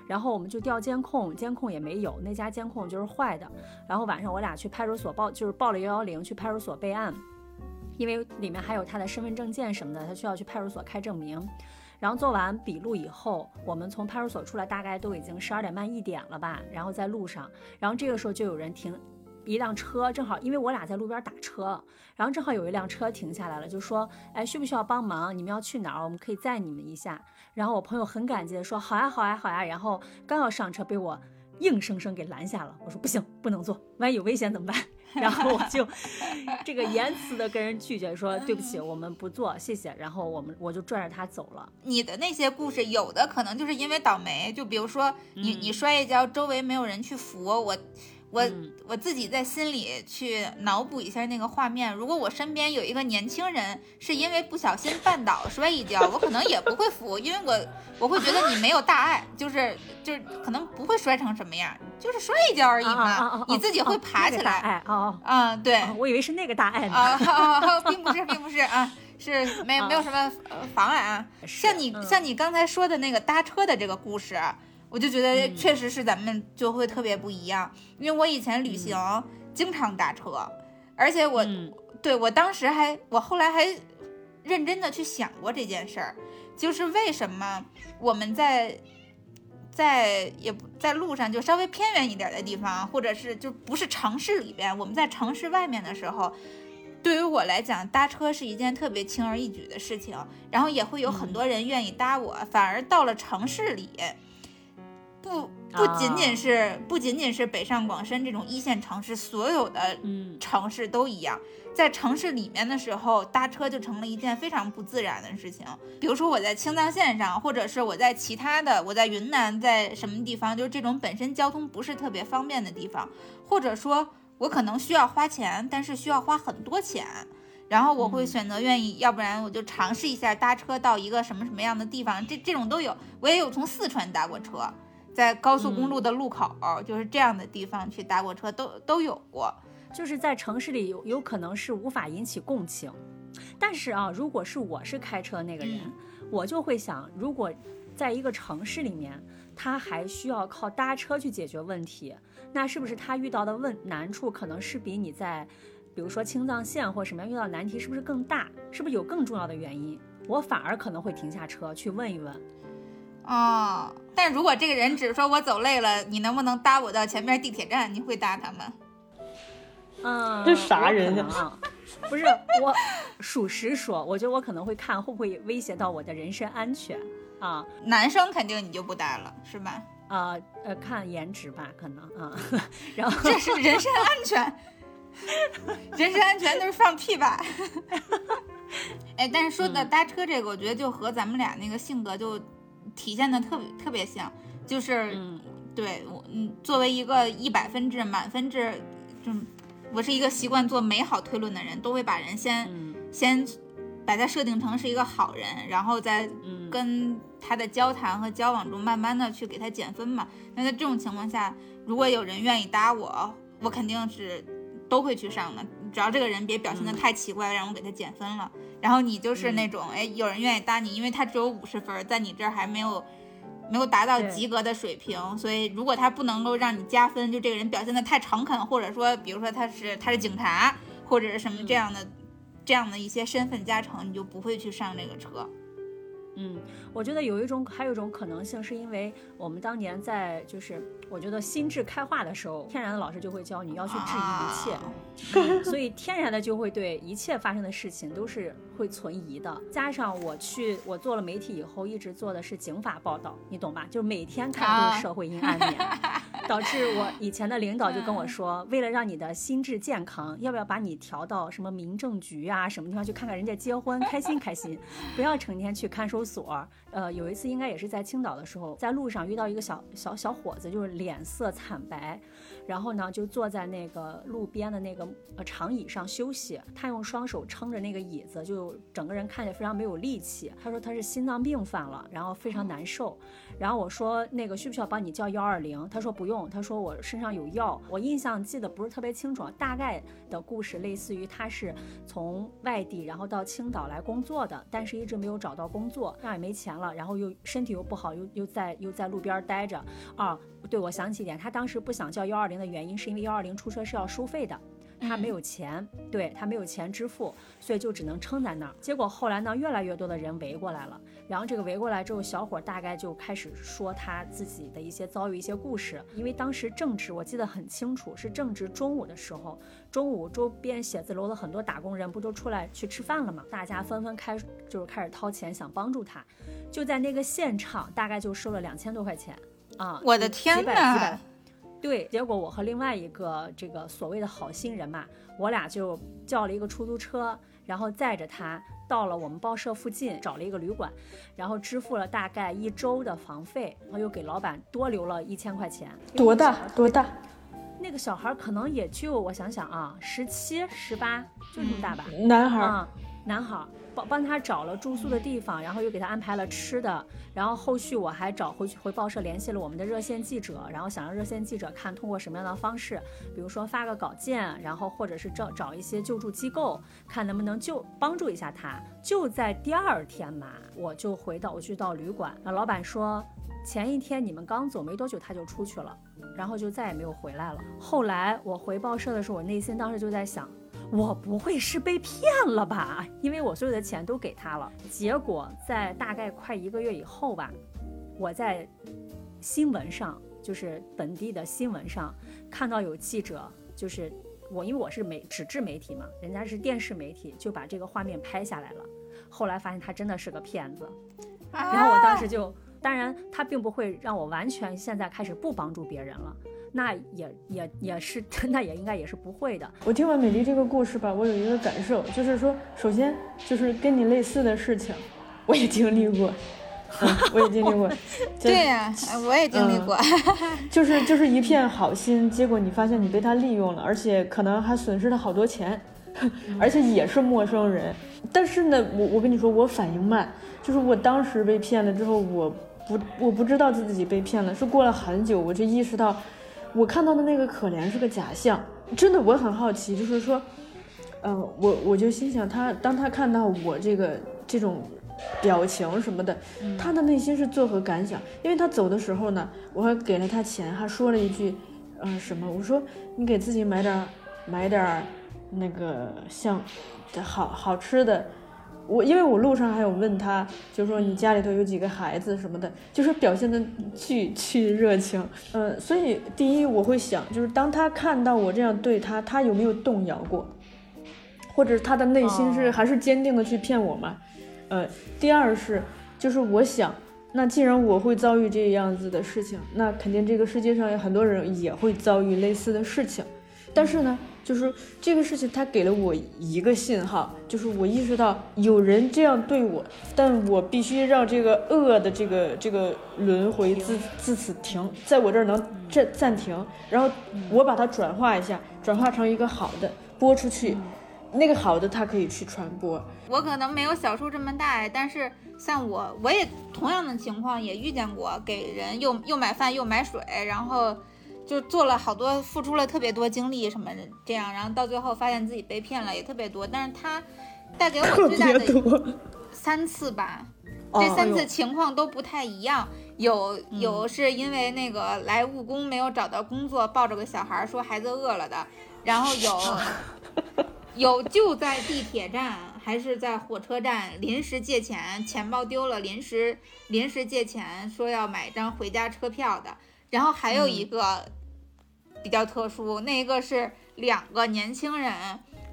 Speaker 1: 然后我们就调监控，监控也没有，那家监控就是坏的。然后晚上我俩去派出所报，就是报了幺幺零去派出所备案，因为里面还有他的身份证件什么的，他需要去派出所开证明。然后做完笔录以后，我们从派出所出来，大概都已经十二点半一点了吧。然后在路上，然后这个时候就有人停一辆车，正好因为我俩在路边打车，然后正好有一辆车停下来了，就说：“哎，需不需要帮忙？你们要去哪儿？我们可以载你们一下。”然后我朋友很感激的说：“好呀，好呀，好呀。”然后刚要上车，被我硬生生给拦下了。我说：“不行，不能坐，万一有危险怎么办？”然后我就这个严词的跟人拒绝说：“对不起，我们不做，谢谢。”然后我们我就拽着他走了。
Speaker 3: 你的那些故事，有的可能就是因为倒霉，就比如说你
Speaker 1: 嗯
Speaker 3: 你摔一跤，周围没有人去扶我，我
Speaker 1: 嗯
Speaker 3: 我自己在心里去脑补一下那个画面。如果我身边有一个年轻人是因为不小心绊倒摔一跤，我可能也不会扶，因为我我会觉得你没有大碍，就是就是可能不会摔成什么样，就是摔一跤而已
Speaker 1: 啊啊啊啊
Speaker 3: 嘛
Speaker 1: 啊，
Speaker 3: 你自己会爬起来。啊，对，
Speaker 1: 哦，我以为是那个大碍呢。
Speaker 3: 并不是，并不是啊，是没没有什么呃妨碍啊。像你
Speaker 1: 嗯
Speaker 3: 像你刚才说的那个搭车的这个故事，我就觉得
Speaker 1: 嗯
Speaker 3: 确实是咱们就会特别不一样，因为我以前旅行经常搭车，而且我
Speaker 1: 嗯
Speaker 3: 对我当时还我后来还认真的去想过这件事儿，就是为什么我们在。在也不在路上，就稍微偏远一点的地方，或者是就不是城市里边，我们在城市外面的时候，对于我来讲，搭车是一件特别轻而易举的事情，然后也会有很多人愿意搭我。反而到了城市里，不不仅仅是、不仅仅是北上广深这种一线城市，所有的
Speaker 1: 嗯
Speaker 3: 城市都一样。在城市里面的时候，搭车就成了一件非常不自然的事情。比如说我在青藏线上，或者是我在其他的，我在云南，在什么地方，就是这种本身交通不是特别方便的地方，或者说我可能需要花钱，但是需要花很多钱。然后我会
Speaker 1: 嗯
Speaker 3: 选择愿意，要不然我就尝试一下搭车到一个什么什么样的地方，这这种都有。我也有从四川搭过车，在高速公路的路口，就是这样的地方去搭过车，都都有过。
Speaker 1: 就是在城市里有有可能是无法引起共情，但是啊，如果是我是开车那个人，
Speaker 3: 嗯
Speaker 1: 我就会想，如果在一个城市里面，他还需要靠搭车去解决问题，那是不是他遇到的问难处可能是比你在，比如说青藏线或什么样遇到难题是不是更大？是不是有更重要的原因？我反而可能会停下车去问一问。
Speaker 3: 哦，但如果这个人只是说我走累了，你能不能搭我到前面地铁站？你会搭他吗？
Speaker 1: 嗯，
Speaker 2: 这啥人
Speaker 1: 啊？不是我，属实说，我觉得我可能会看会不会威胁到我的人身安全啊
Speaker 3: 男生肯定你就不搭了，是吧？
Speaker 1: 啊呃，看颜值吧，可能啊，然后
Speaker 3: 这是人身安全，人身安全都是放屁吧？哎，但是说的
Speaker 1: 嗯
Speaker 3: 搭车这个，我觉得就和咱们俩那个性格就体现的特别特别像，就是、
Speaker 1: 嗯
Speaker 3: 对我嗯，作为一个一百分制满分制，就我是一个习惯做美好推论的人，都会把人先、
Speaker 1: 嗯
Speaker 3: 先把他设定成是一个好人，然后再
Speaker 1: 嗯
Speaker 3: 跟他的交谈和交往中，慢慢的去给他减分嘛。那在这种情况下，如果有人愿意搭我，我肯定是都会去上的。只要这个人别表现的
Speaker 1: 嗯
Speaker 3: 太奇怪，让我给他减分了。然后你就是那种，哎，有人愿意搭你，因为他只有五十分，在你这儿还没有没有达到及格的水平，所以如果他不能够让你加分，就这个人表现的太诚恳，或者说，比如说他是他是警察，或者是什么这样的。这样的一些身份加成，你就不会去上这个车。
Speaker 1: 嗯，我觉得有一种还有一种可能性，是因为我们当年在就是我觉得心智开化的时候，天然的老师就会教你要去质疑一切。嗯所以天然的就会对一切发生的事情都是会存疑的。加上我去我做了媒体以后，一直做的是警法报道，你懂吧？就每天看的都是社会阴暗面，导致我以前的领导就跟我说，为了让你的心智健康，要不要把你调到什么民政局啊什么地方去看看人家结婚，开心开心，不要成天去看守所。呃，有一次应该也是在青岛的时候，在路上遇到一个小小小伙子，就是脸色惨白。然后呢，就坐在那个路边的那个呃长椅上休息。他用双手撑着那个椅子，就整个人看起来非常没有力气。他说他是心脏病犯了，然后非常难受。然后我说那个需不需要帮你叫幺二零？他说不用，他说我身上有药。我印象记得不是特别清楚，大概的故事类似于他是从外地然后到青岛来工作的，但是一直没有找到工作，那也没钱了，然后又身体又不好，又又在又在路边待着啊。对，我想起一点，他当时不想叫幺二零的原因，是因为幺二零出车是要收费的，他没有钱，对他没有钱支付，所以就只能撑在那儿。结果后来呢，越来越多的人围过来了，然后这个围过来之后，小伙大概就开始说他自己的一些遭遇、一些故事。因为当时正值我记得很清楚，是正值中午的时候，中午周边写字楼的很多打工人不都出来去吃饭了吗？大家纷纷开就是开始掏钱想帮助他，就在那个现场，大概就收了两千多块钱。啊！
Speaker 3: 我的天
Speaker 1: 呐！对，结果我和另外一个这个所谓的好心人嘛，我俩就叫了一个出租车，然后载着他到了我们报社附近，找了一个旅馆，然后支付了大概一周的房费，然后又给老板多留了一千块钱。
Speaker 2: 多大？多大？
Speaker 1: 那个小孩可能也就我想想啊，十七、十八，就这么大吧。
Speaker 2: 男孩。
Speaker 1: 啊，男孩。帮帮他找了住宿的地方，然后又给他安排了吃的，然后后续我还找回去回报社联系了我们的热线记者，然后想让热线记者看通过什么样的方式，比如说发个稿件，然后或者是找找一些救助机构，看能不能救帮助一下他。就在第二天嘛，我就回到我去到旅馆，那老板说前一天你们刚走没多久他就出去了，然后就再也没有回来了。后来我回报社的时候，我内心当时就在想。我不会是被骗了吧？因为我所有的钱都给他了。结果在大概快一个月以后吧，我在新闻上，就是本地的新闻上看到有记者，就是我，因为我是媒纸质媒体嘛，人家是电视媒体，就把这个画面拍下来了。后来发现他真的是个骗子，然后我当时就，当然他并不会让我完全现在开始不帮助别人了。那也也也是，那也应该也是不会的。
Speaker 2: 我听完美丽这个故事吧，我有一个感受，就是说，首先就是跟你类似的事情，我也经历过，我也经历过。
Speaker 3: 对呀，我也经历过。
Speaker 2: 就是就是一片好心，结果你发现你被他利用了，而且可能还损失了好多钱，而且也是陌生人。但是呢，我我跟你说，我反应慢，就是我当时被骗了之后，我不我不知道自己被骗了，是过了很久，我就意识到。我看到的那个可怜是个假象，真的，我很好奇，就是说，嗯，我我就心想，他当他看到我这个这种表情什么的，他的内心是作何感想？因为他走的时候呢，我还给了他钱，还说了一句，呃，什么？我说你给自己买点买点那个像好好吃的。我因为我路上还有问他，就说你家里头有几个孩子什么的，就是表现的巨巨热情，嗯，所以第一我会想，就是当他看到我这样对他，他有没有动摇过，或者他的内心是还是坚定的去骗我吗？呃，第二是，就是我想，那既然我会遭遇这样子的事情，那肯定这个世界上有很多人也会遭遇类似的事情，但是呢。就是这个事情，他给了我一个信号，就是我意识到有人这样对我，但我必须让这个恶的这个这个轮回自自此停，在我这儿能暂暂停，然后我把它转化一下，转化成一个好的播出去，那个好的它可以去传播。
Speaker 3: 我可能没有小树这么大，但是像我，我也同样的情况也遇见过，给人又又买饭又买水，然后。就做了好多，付出了特别多精力什么的，这样，然后到最后发现自己被骗了，也特别多。但是他 带给我最大的三次吧，这三次情况都不太一样。有有是因为那个来务工没有找到工作，抱着个小孩说孩子饿了的，然后有 有就在地铁站。还是在火车站临时借钱，钱包丢了，临时临时借钱说要买张回家车票的。然后还有一个比较特殊，那一个是两个年轻人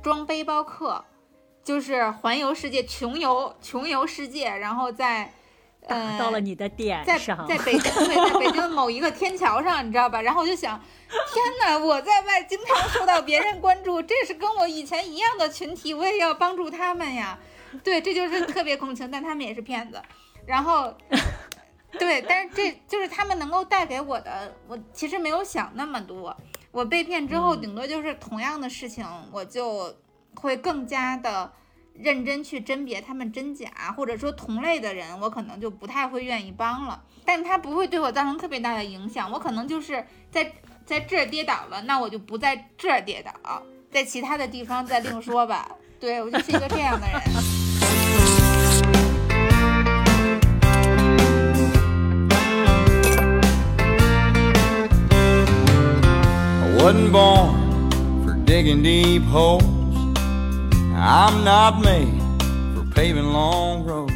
Speaker 3: 装背包客，就是环游世界、穷游、穷游世界，然后在呃
Speaker 1: 打到了你的点
Speaker 3: 在
Speaker 1: 上，
Speaker 3: 在北京，对，在北京某一个天桥上，你知道吧？然后我就想，天哪，我在外经常受到别人关注，这是跟我以前一样的群体，我也要帮助他们呀。对，这就是特别共情，但他们也是骗子。然后，对，但是这就是他们能够带给我的，我其实没有想那么多。我被骗之后，顶多就是同样的事情，我就会更加的。认真去甄别他们真假，或者说同类的人，我可能就不太会愿意帮了。但他不会对我造成特别大的影响，我可能就是在在这儿跌倒了，那我就不在这儿跌倒，在其他的地方再另说吧。对我就是一个这样的人。
Speaker 4: Wasn't born for digging deep holes. I'm not made for paving long roads.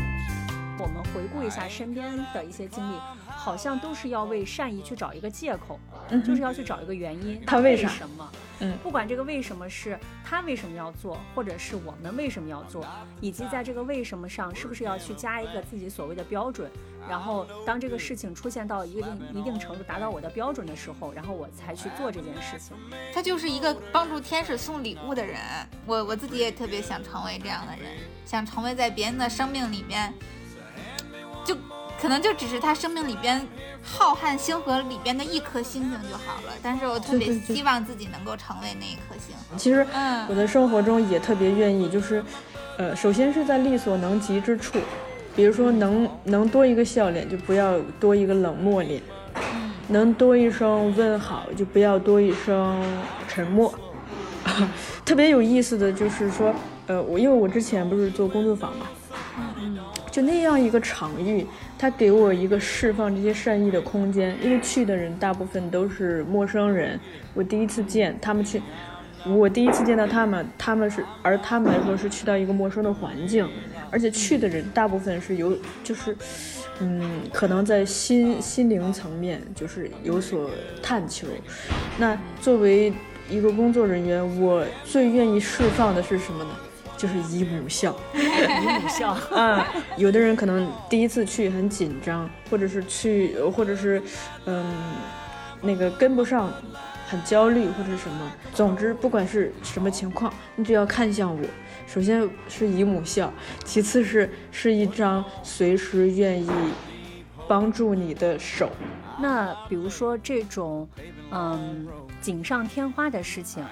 Speaker 1: 我们回顾一下身边的一些经历，好像都是要为善意去找一个借口，就是要去找一个原因，
Speaker 2: 他为
Speaker 1: 什么？
Speaker 2: 嗯
Speaker 1: 不管这个为什么是他为什么要做，或者是我们为什么要做，以及在这个为什么上是不是要去加一个自己所谓的标准，然后当这个事情出现到一定一定程度达到我的标准的时候，然后我才去做这件事情。
Speaker 3: 他就是一个帮助天使送礼物的人。我我自己也特别想成为这样的人，想成为在别人的生命里面，就可能就只是他生命里边浩瀚星河里边的一颗星星就好了。但是我特别希望自己能够成为那一颗星。
Speaker 2: 其实
Speaker 3: 嗯
Speaker 2: 我的生活中也特别愿意，就是，呃，首先是在力所能及之处，比如说能能多一个笑脸，就不要多一个冷漠脸；能多一声问好，就不要多一声沉默。特别有意思的就是说，呃，我因为我之前不是做工作坊嘛，就那样一个场域，它给我一个释放这些善意的空间。因为去的人大部分都是陌生人，我第一次见他们去，我第一次见到他们，他们是而他们来说是去到一个陌生的环境，而且去的人大部分是有就是，嗯，可能在心心灵层面就是有所探求。那作为一个工作人员，我最愿意释放的是什么呢？就是姨母笑。
Speaker 1: 姨母笑，
Speaker 2: 啊，有的人可能第一次去很紧张，或者是去，呃或者是，嗯，那个跟不上，很焦虑或者是什么。总之，不管是什么情况，你只要看向我。首先是姨母笑，其次是是一张随时愿意帮助你的手。
Speaker 1: 那比如说这种，嗯，锦上添花的事情，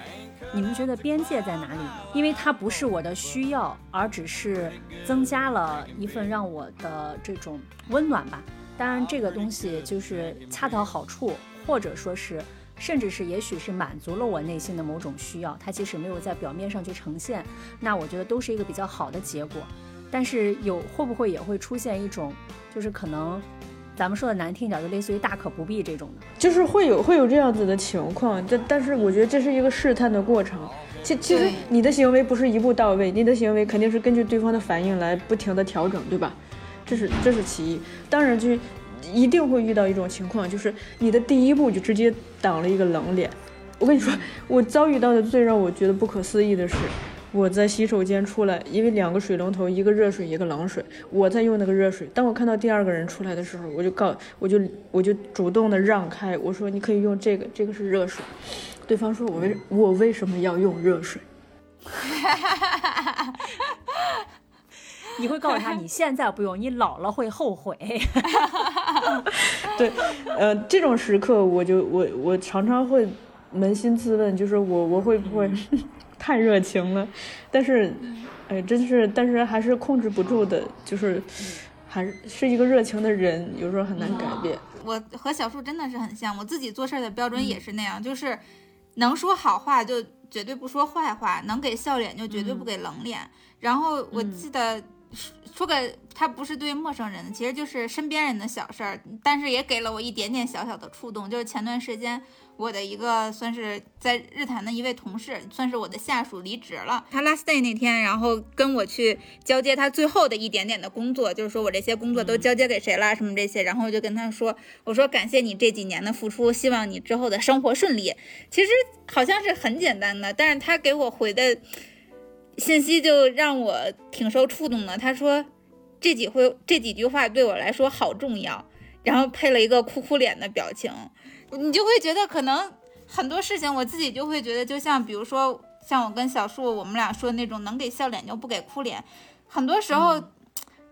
Speaker 1: 你们觉得边界在哪里？因为它不是我的需要，而只是增加了一份让我的这种温暖吧。当然，这个东西就是恰到好处，或者说是，甚至是也许是满足了我内心的某种需要，它即使没有在表面上去呈现，那我觉得都是一个比较好的结果。但是有会不会也会出现一种，就是可能咱们说的难听一点，就类似于大可不必这种的。
Speaker 2: 就是会有会有这样子的情况，但但是我觉得这是一个试探的过程。其其实你的行为不是一步到位，你的行为肯定是根据对方的反应来不停的调整，对吧？这是这是其一。当然就一定会遇到一种情况，就是你的第一步就直接挡了一个冷脸。我跟你说，我遭遇到的最让我觉得不可思议的是，我在洗手间出来，因为两个水龙头，一个热水，一个冷水，我在用那个热水。当我看到第二个人出来的时候，我就告，我就我就主动的让开，我说你可以用这个，这个是热水。对方说我为 我为什么要用热水？
Speaker 1: 你会告诉他，你现在不用，你老了会后悔。
Speaker 2: 对，呃，这种时刻我就我我常常会扪心自问，就是我我会不会太热情了？但是，哎，真是，但是还是控制不住的，就是还是是一个热情的人，有时候很难改变。
Speaker 3: 我和小树真的是很像，我自己做事儿的标准也是那样，就是能说好话就绝对不说坏话，能给笑脸就绝对不给冷脸。然后我记得说个他不是对陌生人的，其实就是身边人的小事儿，但是也给了我一点点小小的触动。就是前段时间，我的一个算是在日坛的一位同事，算是我的下属离职了。他 last day 那天，然后跟我去交接他最后的一点点的工作，就是说我这些工作都交接给谁了，什么这些。然后我就跟他说，我说感谢你这几年的付出，希望你之后的生活顺利。其实好像是很简单的，但是他给我回的。信息就让我挺受触动的。他说这几回这几句话对我来说好重要，然后配了一个哭哭脸的表情。你就会觉得可能很多事情我自己就会觉得，就像比如说像我跟小树我们俩说的那种，能给笑脸就不给哭脸。很多时候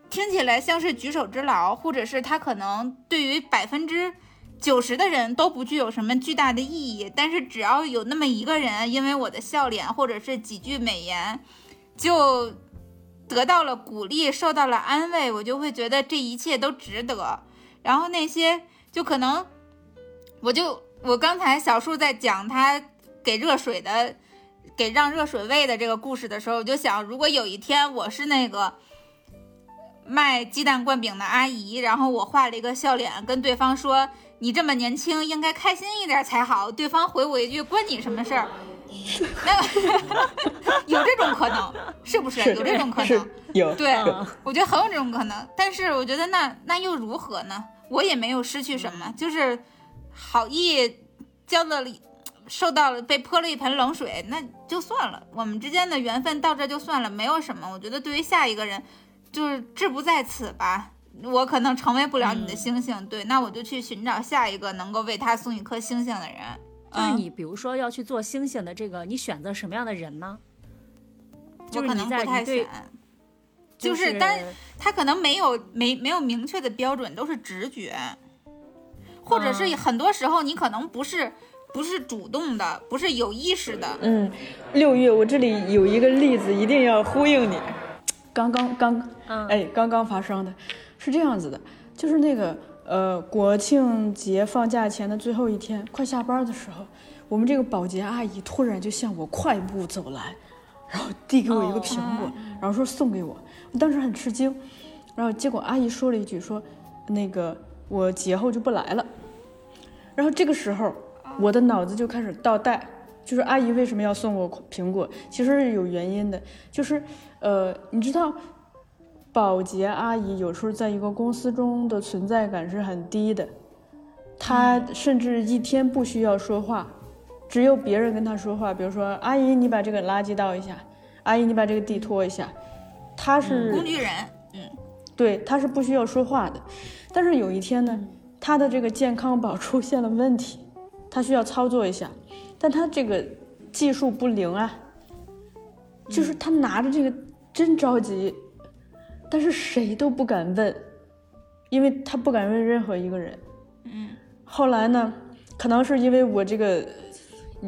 Speaker 3: 听起来像是举手之劳，或者是他可能对于百分之九十的人都不具有什么巨大的意义，但是只要有那么一个人因为我的笑脸或者是几句美言。就得到了鼓励，受到了安慰，我就会觉得这一切都值得。然后那些就可能，我就我刚才小树在讲他给热水的，给让热水喂的这个故事的时候，我就想，如果有一天我是那个卖鸡蛋灌饼的阿姨，然后我画了一个笑脸，跟对方说：“你这么年轻，应该开心一点才好。”对方回我一句：“关你什么事儿？”那 有这种可能，是不是？有这种可能，
Speaker 2: 有。
Speaker 3: 对，我觉得很有这种可能。但是我觉得那那又如何呢？我也没有失去什么，就是好意交了，受到了被泼了一盆冷水，那就算了。我们之间的缘分到这就算了，没有什么。我觉得对于下一个人，就是志不在此吧。我可能成为不了你的星星，对，那我就去寻找下一个能够为他送一颗星星的人。
Speaker 1: 就是你，比如说要去做星星的这个，你选择什么样的人呢？就是
Speaker 3: 可能不太选，就是，但他可能没有没没有明确的标准，都是直觉，或者是很多时候你可能不是不是主动的，不是有意识的。
Speaker 2: 嗯，六月我这里有一个例子，一定要呼应你。刚刚刚，哎，刚刚发生的，是这样子的，就是那个。呃，国庆节放假前的最后一天，快下班的时候，我们这个保洁阿姨突然就向我快步走来，然后递给我一个苹果，然后说送给我。我当时很吃惊，然后结果阿姨说了一句说，那个我节后就不来了。然后这个时候，我的脑子就开始倒带，就是阿姨为什么要送我苹果？其实是有原因的，就是呃，你知道。保洁阿姨有时候在一个公司中的存在感是很低的，她甚至一天不需要说话，只有别人跟她说话。比如说，阿姨，你把这个垃圾倒一下；阿姨，你把这个地拖一下。她是
Speaker 3: 工具人，嗯，
Speaker 2: 对，她是不需要说话的。但是有一天呢，她的这个健康宝出现了问题，她需要操作一下，但她这个技术不灵啊，就是她拿着这个真着急。但是谁都不敢问，因为他不敢问任何一个人。
Speaker 3: 嗯，
Speaker 2: 后来呢，可能是因为我这个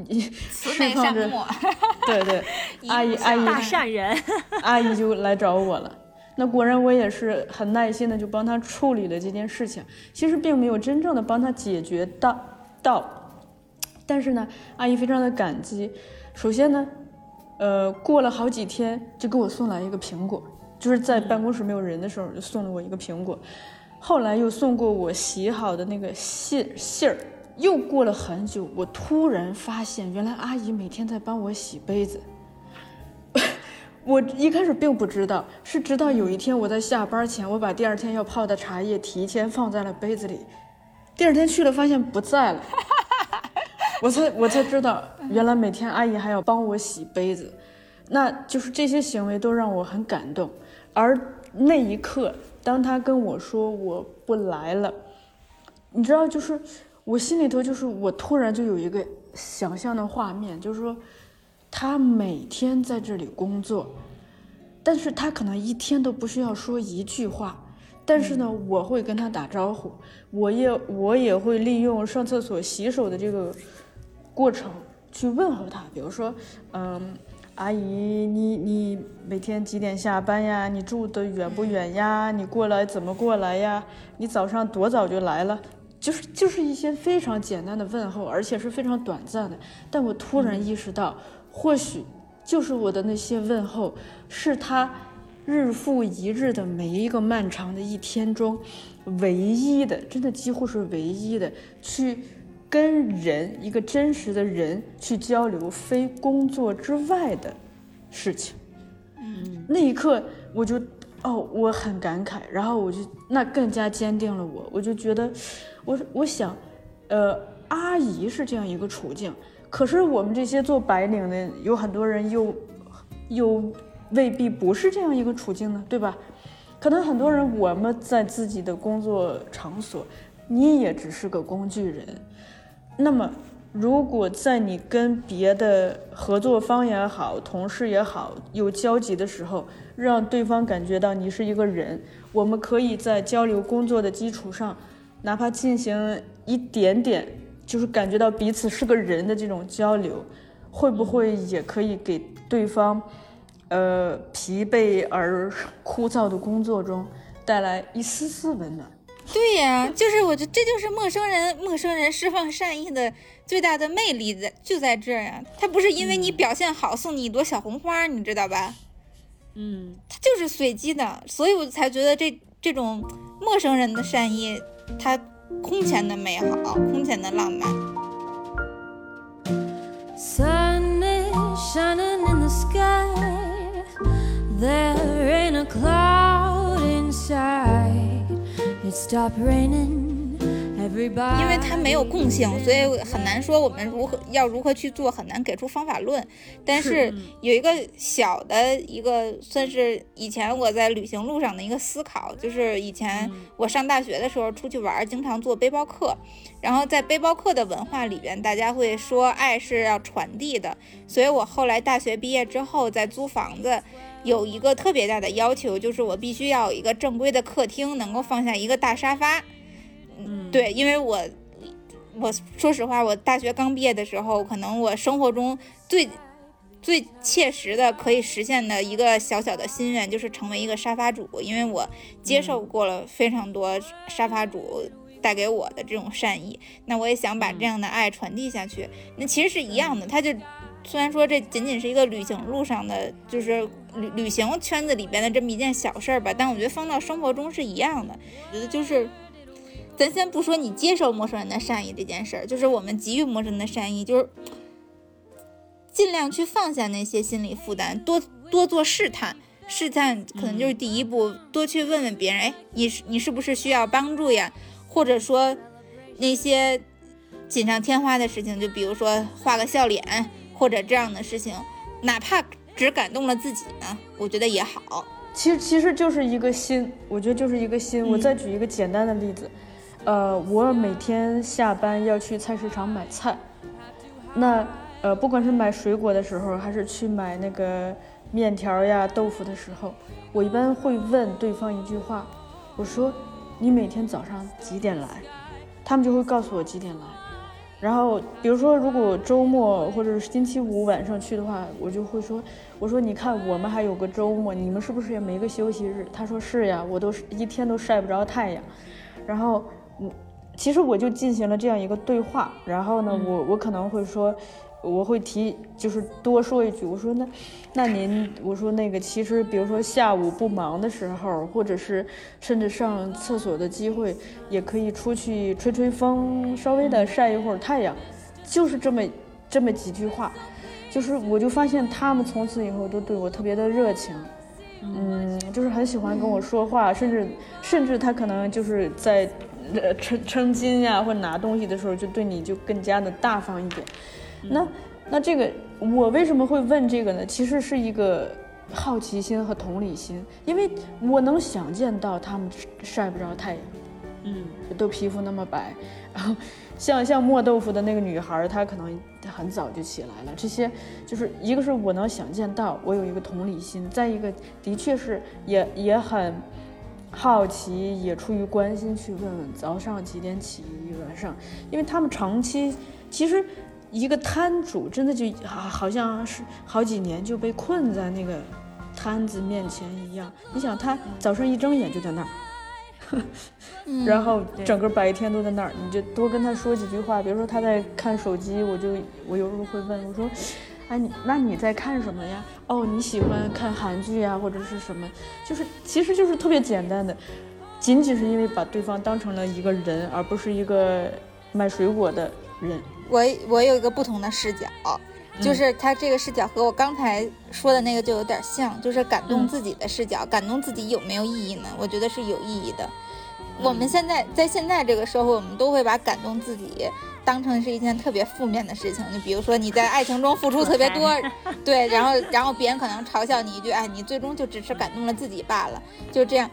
Speaker 2: 释放着，对对，阿姨阿姨
Speaker 1: 大善人，
Speaker 2: 阿姨就来找我了。那果然我也是很耐心的就帮他处理了这件事情，其实并没有真正的帮他解决到到，但是呢，阿姨非常的感激。首先呢，呃，过了好几天就给我送来一个苹果。就是在办公室没有人的时候，就送了我一个苹果，后来又送过我洗好的那个信信儿。又过了很久，我突然发现，原来阿姨每天在帮我洗杯子。我一开始并不知道，是直到有一天我在下班前，我把第二天要泡的茶叶提前放在了杯子里，第二天去了发现不在了，我才我才知道，原来每天阿姨还要帮我洗杯子，那就是这些行为都让我很感动。而那一刻，当他跟我说我不来了，你知道，就是我心里头就是我突然就有一个想象的画面，就是说他每天在这里工作，但是他可能一天都不需要说一句话，但是呢，我会跟他打招呼，我也我也会利用上厕所洗手的这个过程去问候他，比如说，嗯。阿姨，你你每天几点下班呀？你住的远不远呀？你过来怎么过来呀？你早上多早就来了？就是就是一些非常简单的问候，而且是非常短暂的。但我突然意识到，或许就是我的那些问候，是他日复一日的每一个漫长的一天中，唯一的，真的几乎是唯一的，去跟人一个真实的人去交流非工作之外的事情。嗯，那一刻我就哦，我很感慨，然后我就那更加坚定了我，我就觉得，我我想，呃，阿姨是这样一个处境，可是我们这些做白领的，有很多人又又未必不是这样一个处境呢，对吧？可能很多人我们在自己的工作场所，你也只是个工具人。那么，如果在你跟别的合作方也好、同事也好有交集的时候，让对方感觉到你是一个人，我们可以在交流工作的基础上，哪怕进行一点点，就是感觉到彼此是个人的这种交流，会不会也可以给对方，呃，疲惫而枯燥的工作中带来一丝丝温暖？
Speaker 3: 对呀，就是我觉得这就是陌生人，陌生人释放善意的最大的魅力在就在这儿呀。他不是因为你表现好送你一朵小红花，你知道吧？
Speaker 1: 嗯，
Speaker 3: 他就是随机的，所以我才觉得这这种陌生人的善意，它空前的美好，空前的浪漫。
Speaker 5: Sun is shining in the sky. There ain't a cloud inside.
Speaker 3: 因为它没有共性，所以很难说我们如何要如何去做，很难给出方法论。但是有一个小的一个，算是以前我在旅行路上的一个思考，就是以前我上大学的时候出去玩，经常做背包客，然后在背包客的文化里边，大家会说爱是要传递的，所以我后来大学毕业之后，在租房子。有一个特别大的要求，就是我必须要有一个正规的客厅，能够放下一个大沙发。嗯，对，因为我我说实话，我大学刚毕业的时候，可能我生活中最最切实的可以实现的一个小小的心愿，就是成为一个沙发主，因为我接受过了非常多沙发主带给我的这种善意，那我也想把这样的爱传递下去。那其实是一样的，他就虽然说这仅仅是一个旅行路上的，就是旅旅行圈子里边的这么一件小事儿吧，但我觉得放到生活中是一样的。我觉得就是。咱先不说你接受陌生人的善意这件事儿，就是我们给予陌生人的善意，就是尽量去放下那些心理负担，多多做试探，试探可能就是第一步，多去问问别人，哎，你是你是不是需要帮助呀？或者说那些锦上添花的事情，就比如说画个笑脸或者这样的事情，哪怕只感动了自己呢，我觉得也好。
Speaker 2: 其实其实就是一个心，我觉得就是一个心。我再举一个简单的例子，呃，我每天下班要去菜市场买菜，那呃，不管是买水果的时候，还是去买那个面条呀、豆腐的时候，我一般会问对方一句话，我说：“你每天早上几点来？”他们就会告诉我几点来。然后，比如说，如果周末或者是星期五晚上去的话，我就会说：“我说你看，我们还有个周末，你们是不是也没个休息日？”他说：“是呀，我都是一天都晒不着太阳。”然后，嗯，其实我就进行了这样一个对话。然后呢，我我可能会说，我会提，就是多说一句，我说那，那您，我说那个，其实比如说下午不忙的时候，或者是甚至上厕所的机会，也可以出去吹吹风，稍微的晒一会儿太阳，就是这么这么几句话，就是我就发现他们从此以后都对我特别的热情。嗯，就是很喜欢跟我说话，甚至甚至他可能就是在呃称称斤呀、或者拿东西的时候，就对你就更加的大方一点。那那这个我为什么会问这个呢？其实是一个好奇心和同理心，因为我能想见到他们晒不着太阳，
Speaker 1: 嗯，
Speaker 2: 都皮肤那么白，然后像像磨豆腐的那个女孩，她可能很早就起来了。这些就是一个是我能想见到，我有一个同理心；再一个，的确是也也很好奇，也出于关心去问问早上几点起，晚上，因为他们长期其实一个摊主真的就好好像是好几年就被困在那个摊子面前一样。你想，他早上一睁眼就在那儿。然后 整个白天都在那儿，你就多跟他说几句话。比如说他在看手机，我就我有时候会问我说：“哎，你那你在看什么呀？哦，你喜欢看韩剧呀，或者是什么？就是其实就是特别简单的，仅仅是因为把对方当成了一个人，而不是一个卖水果的人。
Speaker 3: 我我有一个不同的视角，就是他这个视角和我刚才说的那个就有点像，就是感动自己的视角，感动自己有没有意义呢？我觉得是有意义的。我们现在在现在这个社会，我们都会把感动自己当成是一件特别负面的事情。你比如说你在爱情中付出特别多，对，然后然后别人可能嘲笑你一句，哎，你最终就只是感动了自己罢了，就这样。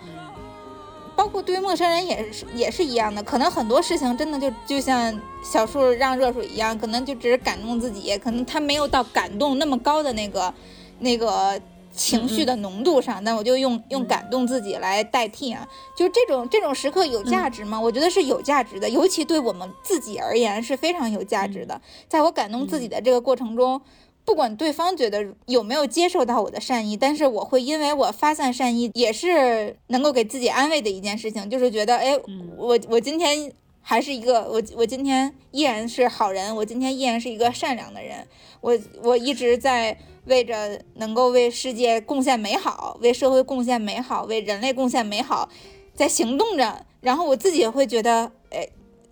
Speaker 3: 包括对于陌生人也是也是一样的，可能很多事情真的就就像小树让热水一样，可能就只是感动自己，可能他没有到感动那么高的那个 那个情绪的浓度上，那我就用用感动自己来代替啊，就是这种这种时刻有价值吗？我觉得是有价值的，尤其对我们自己而言是非常有价值的。在我感动自己的这个过程中。不管对方觉得有没有接受到我的善意，但是我会因为我发散善意，也是能够给自己安慰的一件事情，就是觉得，哎，我我今天还是一个我我今天依然是好人，我今天依然是一个善良的人，我我一直在为着能够为世界贡献美好，为社会贡献美好，为人类贡献美好，在行动着，然后我自己也会觉得，哎，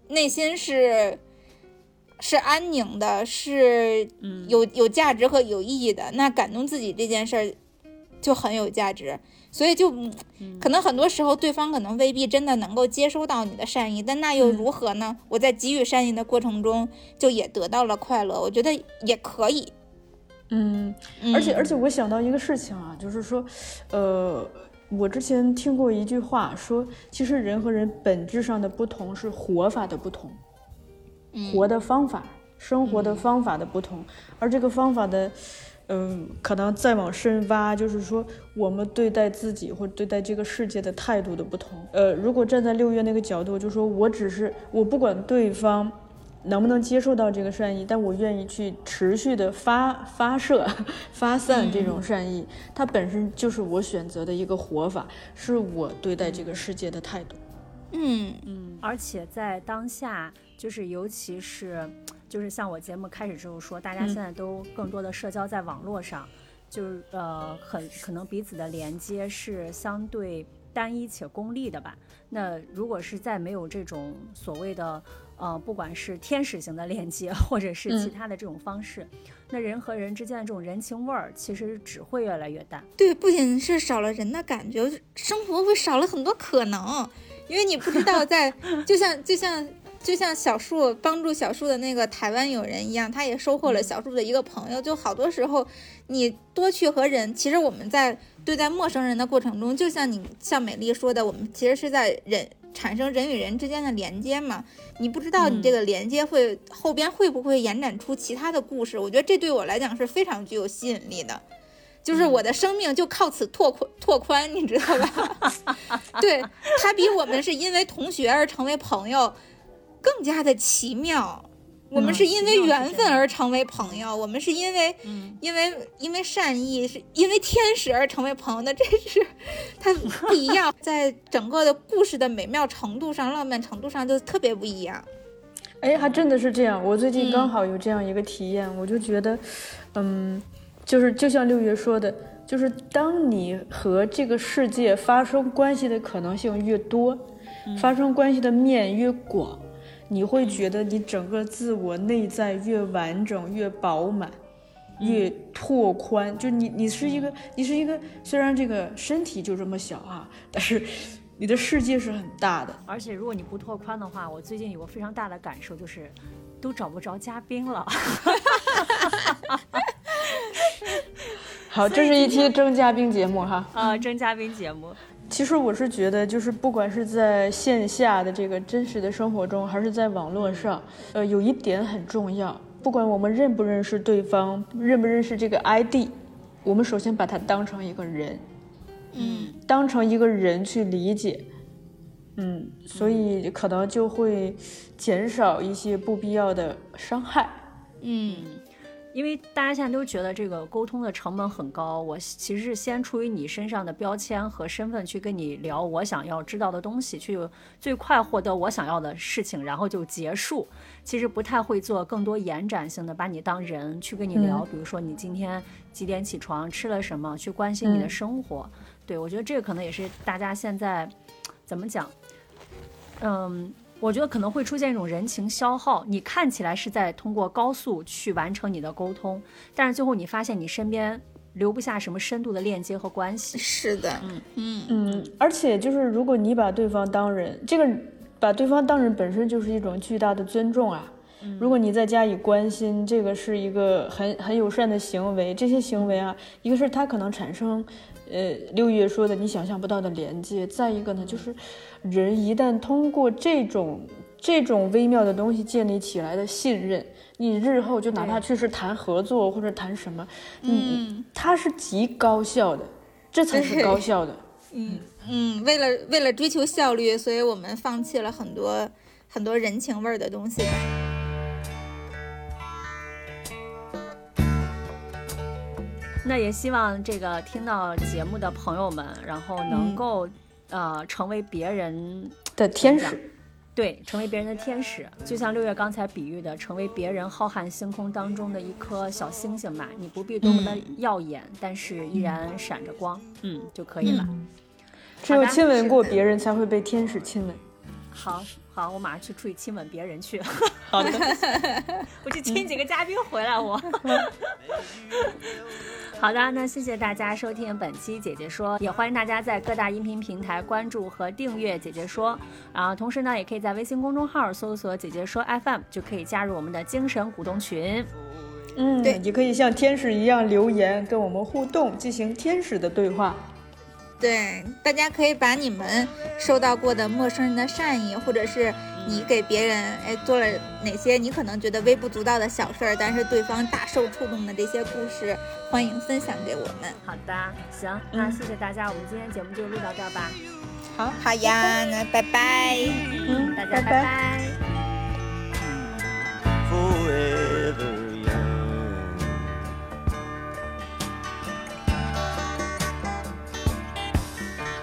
Speaker 3: 内心是。是安宁的，是有有价值和有意义的。那感动自己这件事儿就很有价值，所以就可能很多时候对方可能未必真的能够接收到你的善意，但那又如何呢？我在给予善意的过程中，就也得到了快乐，我觉得也可以。
Speaker 2: 嗯，而且而且我想到一个事情啊，就是说，呃，我之前听过一句话说，其实人和人本质上的不同是活法的不同。活的方法，生活的方法的不同，而这个方法的，嗯，可能再往深挖，就是说我们对待自己或对待这个世界的态度的不同。呃，如果站在六月那个角度，就说我只是我不管对方能不能接受到这个善意，但我愿意去持续的发发射、发散这种善意，它本身就是我选择的一个活法，是我对待这个世界的态度。
Speaker 3: 嗯
Speaker 1: 嗯，而且在当下。就是，尤其是，就是像我节目开始之后说，大家现在都更多的社交在网络上，就是呃，很可能彼此的连接是相对单一且功利的吧。那如果是在没有这种所谓的呃，不管是天使型的连接，或者是其他的这种方式，那人和人之间的这种人情味儿，其实只会越来越淡。
Speaker 3: 对，不仅是少了人的感觉，生活会少了很多可能，因为你不知道在，就像就像。就像小树帮助小树的那个台湾友人一样，他也收获了小树的一个朋友。就好多时候，你多去和人，其实我们在对待陌生人的过程中，就像你像美丽说的，我们其实是在人产生人与人之间的连接嘛。你不知道你这个连接会后边会不会延展出其他的故事？我觉得这对我来讲是非常具有吸引力的，就是我的生命就靠此拓宽拓宽，你知道吧？对他比我们是因为同学而成为朋友。更加的奇妙，我们是因为缘分而成为朋友，我们是因为，因为因为善意，是因为天使而成为朋友的，这是它不一样，在整个的故事的美妙程度上、浪漫程度上就特别不一样。
Speaker 2: 哎，还真的是这样。我最近刚好有这样一个体验，我就觉得，嗯，就是就像六月说的，就是当你和这个世界发生关系的可能性越多，发生关系的面越广。你会觉得你整个自我内在越完整、越饱满、越拓宽。就你，你是一个，你是一个，虽然这个身体就这么小啊，但是你的世界是很大的。
Speaker 1: 而且如果你不拓宽的话，我最近有个非常大的感受就是，都找不着嘉宾了。
Speaker 2: 好，这是一期征嘉宾节目哈。
Speaker 1: 啊，征嘉宾节目。
Speaker 2: 其实我是觉得，就是不管是在线下的这个真实的生活中，还是在网络上，呃，有一点很重要。不管我们认不认识对方，认不认识这个 ID，我们首先把它当成一个人，
Speaker 3: 嗯，
Speaker 2: 当成一个人去理解，嗯，所以可能就会减少一些不必要的伤害，
Speaker 3: 嗯。
Speaker 1: 因为大家现在都觉得这个沟通的成本很高，我其实是先出于你身上的标签和身份去跟你聊我想要知道的东西，去最快获得我想要的事情，然后就结束。其实不太会做更多延展性的，把你当人去跟你聊，
Speaker 2: 嗯
Speaker 1: 比如说你今天几点起床，吃了什么，去关心你的
Speaker 2: 嗯
Speaker 1: 生活。对我觉得这个可能也是大家现在怎么讲，嗯。我觉得可能会出现一种人情消耗，你看起来是在通过高速去完成你的沟通，但是最后你发现你身边留不下什么深度的链接和关系。
Speaker 3: 是的，
Speaker 1: 嗯
Speaker 3: 嗯
Speaker 2: 嗯，而且就是如果你把对方当人，这个把对方当人本身就是一种巨大的尊重啊。如果你再加以关心，这个是一个很很友善的行为。这些行为啊，一个是它可能产生，呃，六月说的你想象不到的连接；再一个呢，就是人一旦通过这种这种微妙的东西建立起来的信任，你日后就哪怕去是谈合作或者谈什么，嗯，
Speaker 3: 嗯
Speaker 2: 它是极高效的，这才是高效的。
Speaker 3: 嗯，为了为了追求效率，所以我们放弃了很多很多人情味儿的东西吧。
Speaker 1: 那也希望这个听到节目的朋友们，然后能
Speaker 2: 嗯
Speaker 1: 够、呃成为别人
Speaker 2: 的天使。
Speaker 1: 对，成为别人的天使，就像六月刚才比喻的，成为别人浩瀚星空当中的一颗小星星嘛。你不必多么的耀眼，但是依然闪着光，嗯，就可以了。
Speaker 2: 只有亲吻过别人，才会被天使亲吻。
Speaker 1: 好好，我马上去出去亲吻别人去。
Speaker 2: 好的，
Speaker 1: 我去亲几个嘉宾回来我。好的，那谢谢大家收听本期姐姐说，也欢迎大家在各大音频平台关注和订阅姐姐说，啊，同时呢，也可以在微信公众号搜索姐姐说 FM，就可以加入我们的精神股东群。
Speaker 2: 嗯，
Speaker 3: 对
Speaker 2: 也可以像天使一样留言跟我们互动，进行天使的对话。
Speaker 3: 对，大家可以把你们收到过的陌生人的善意，或者是你给别人哎做了哪些你可能觉得微不足道的小事儿，但是对方大受触动的这些故事，欢迎分享给我们。
Speaker 1: 好的，行，那谢谢大家，我们今天节目就录到这儿吧，
Speaker 3: 好，好呀，那拜拜。
Speaker 2: 嗯，
Speaker 1: 大家拜拜
Speaker 4: forever young.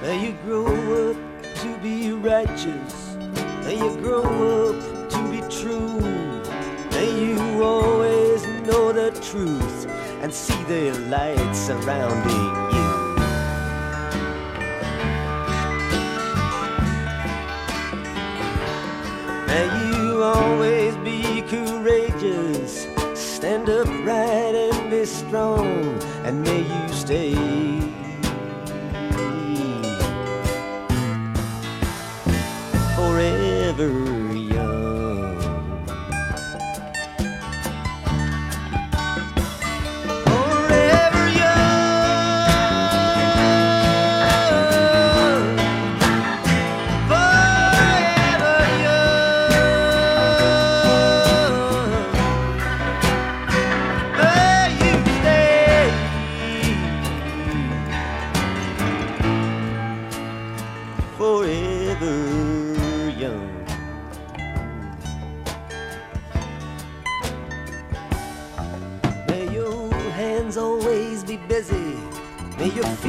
Speaker 4: May you grow up to be righteous. May you grow up to be true. May you always know the truth and see the light surrounding you. May you always be courageous, stand upright and be strong, and may you stay. another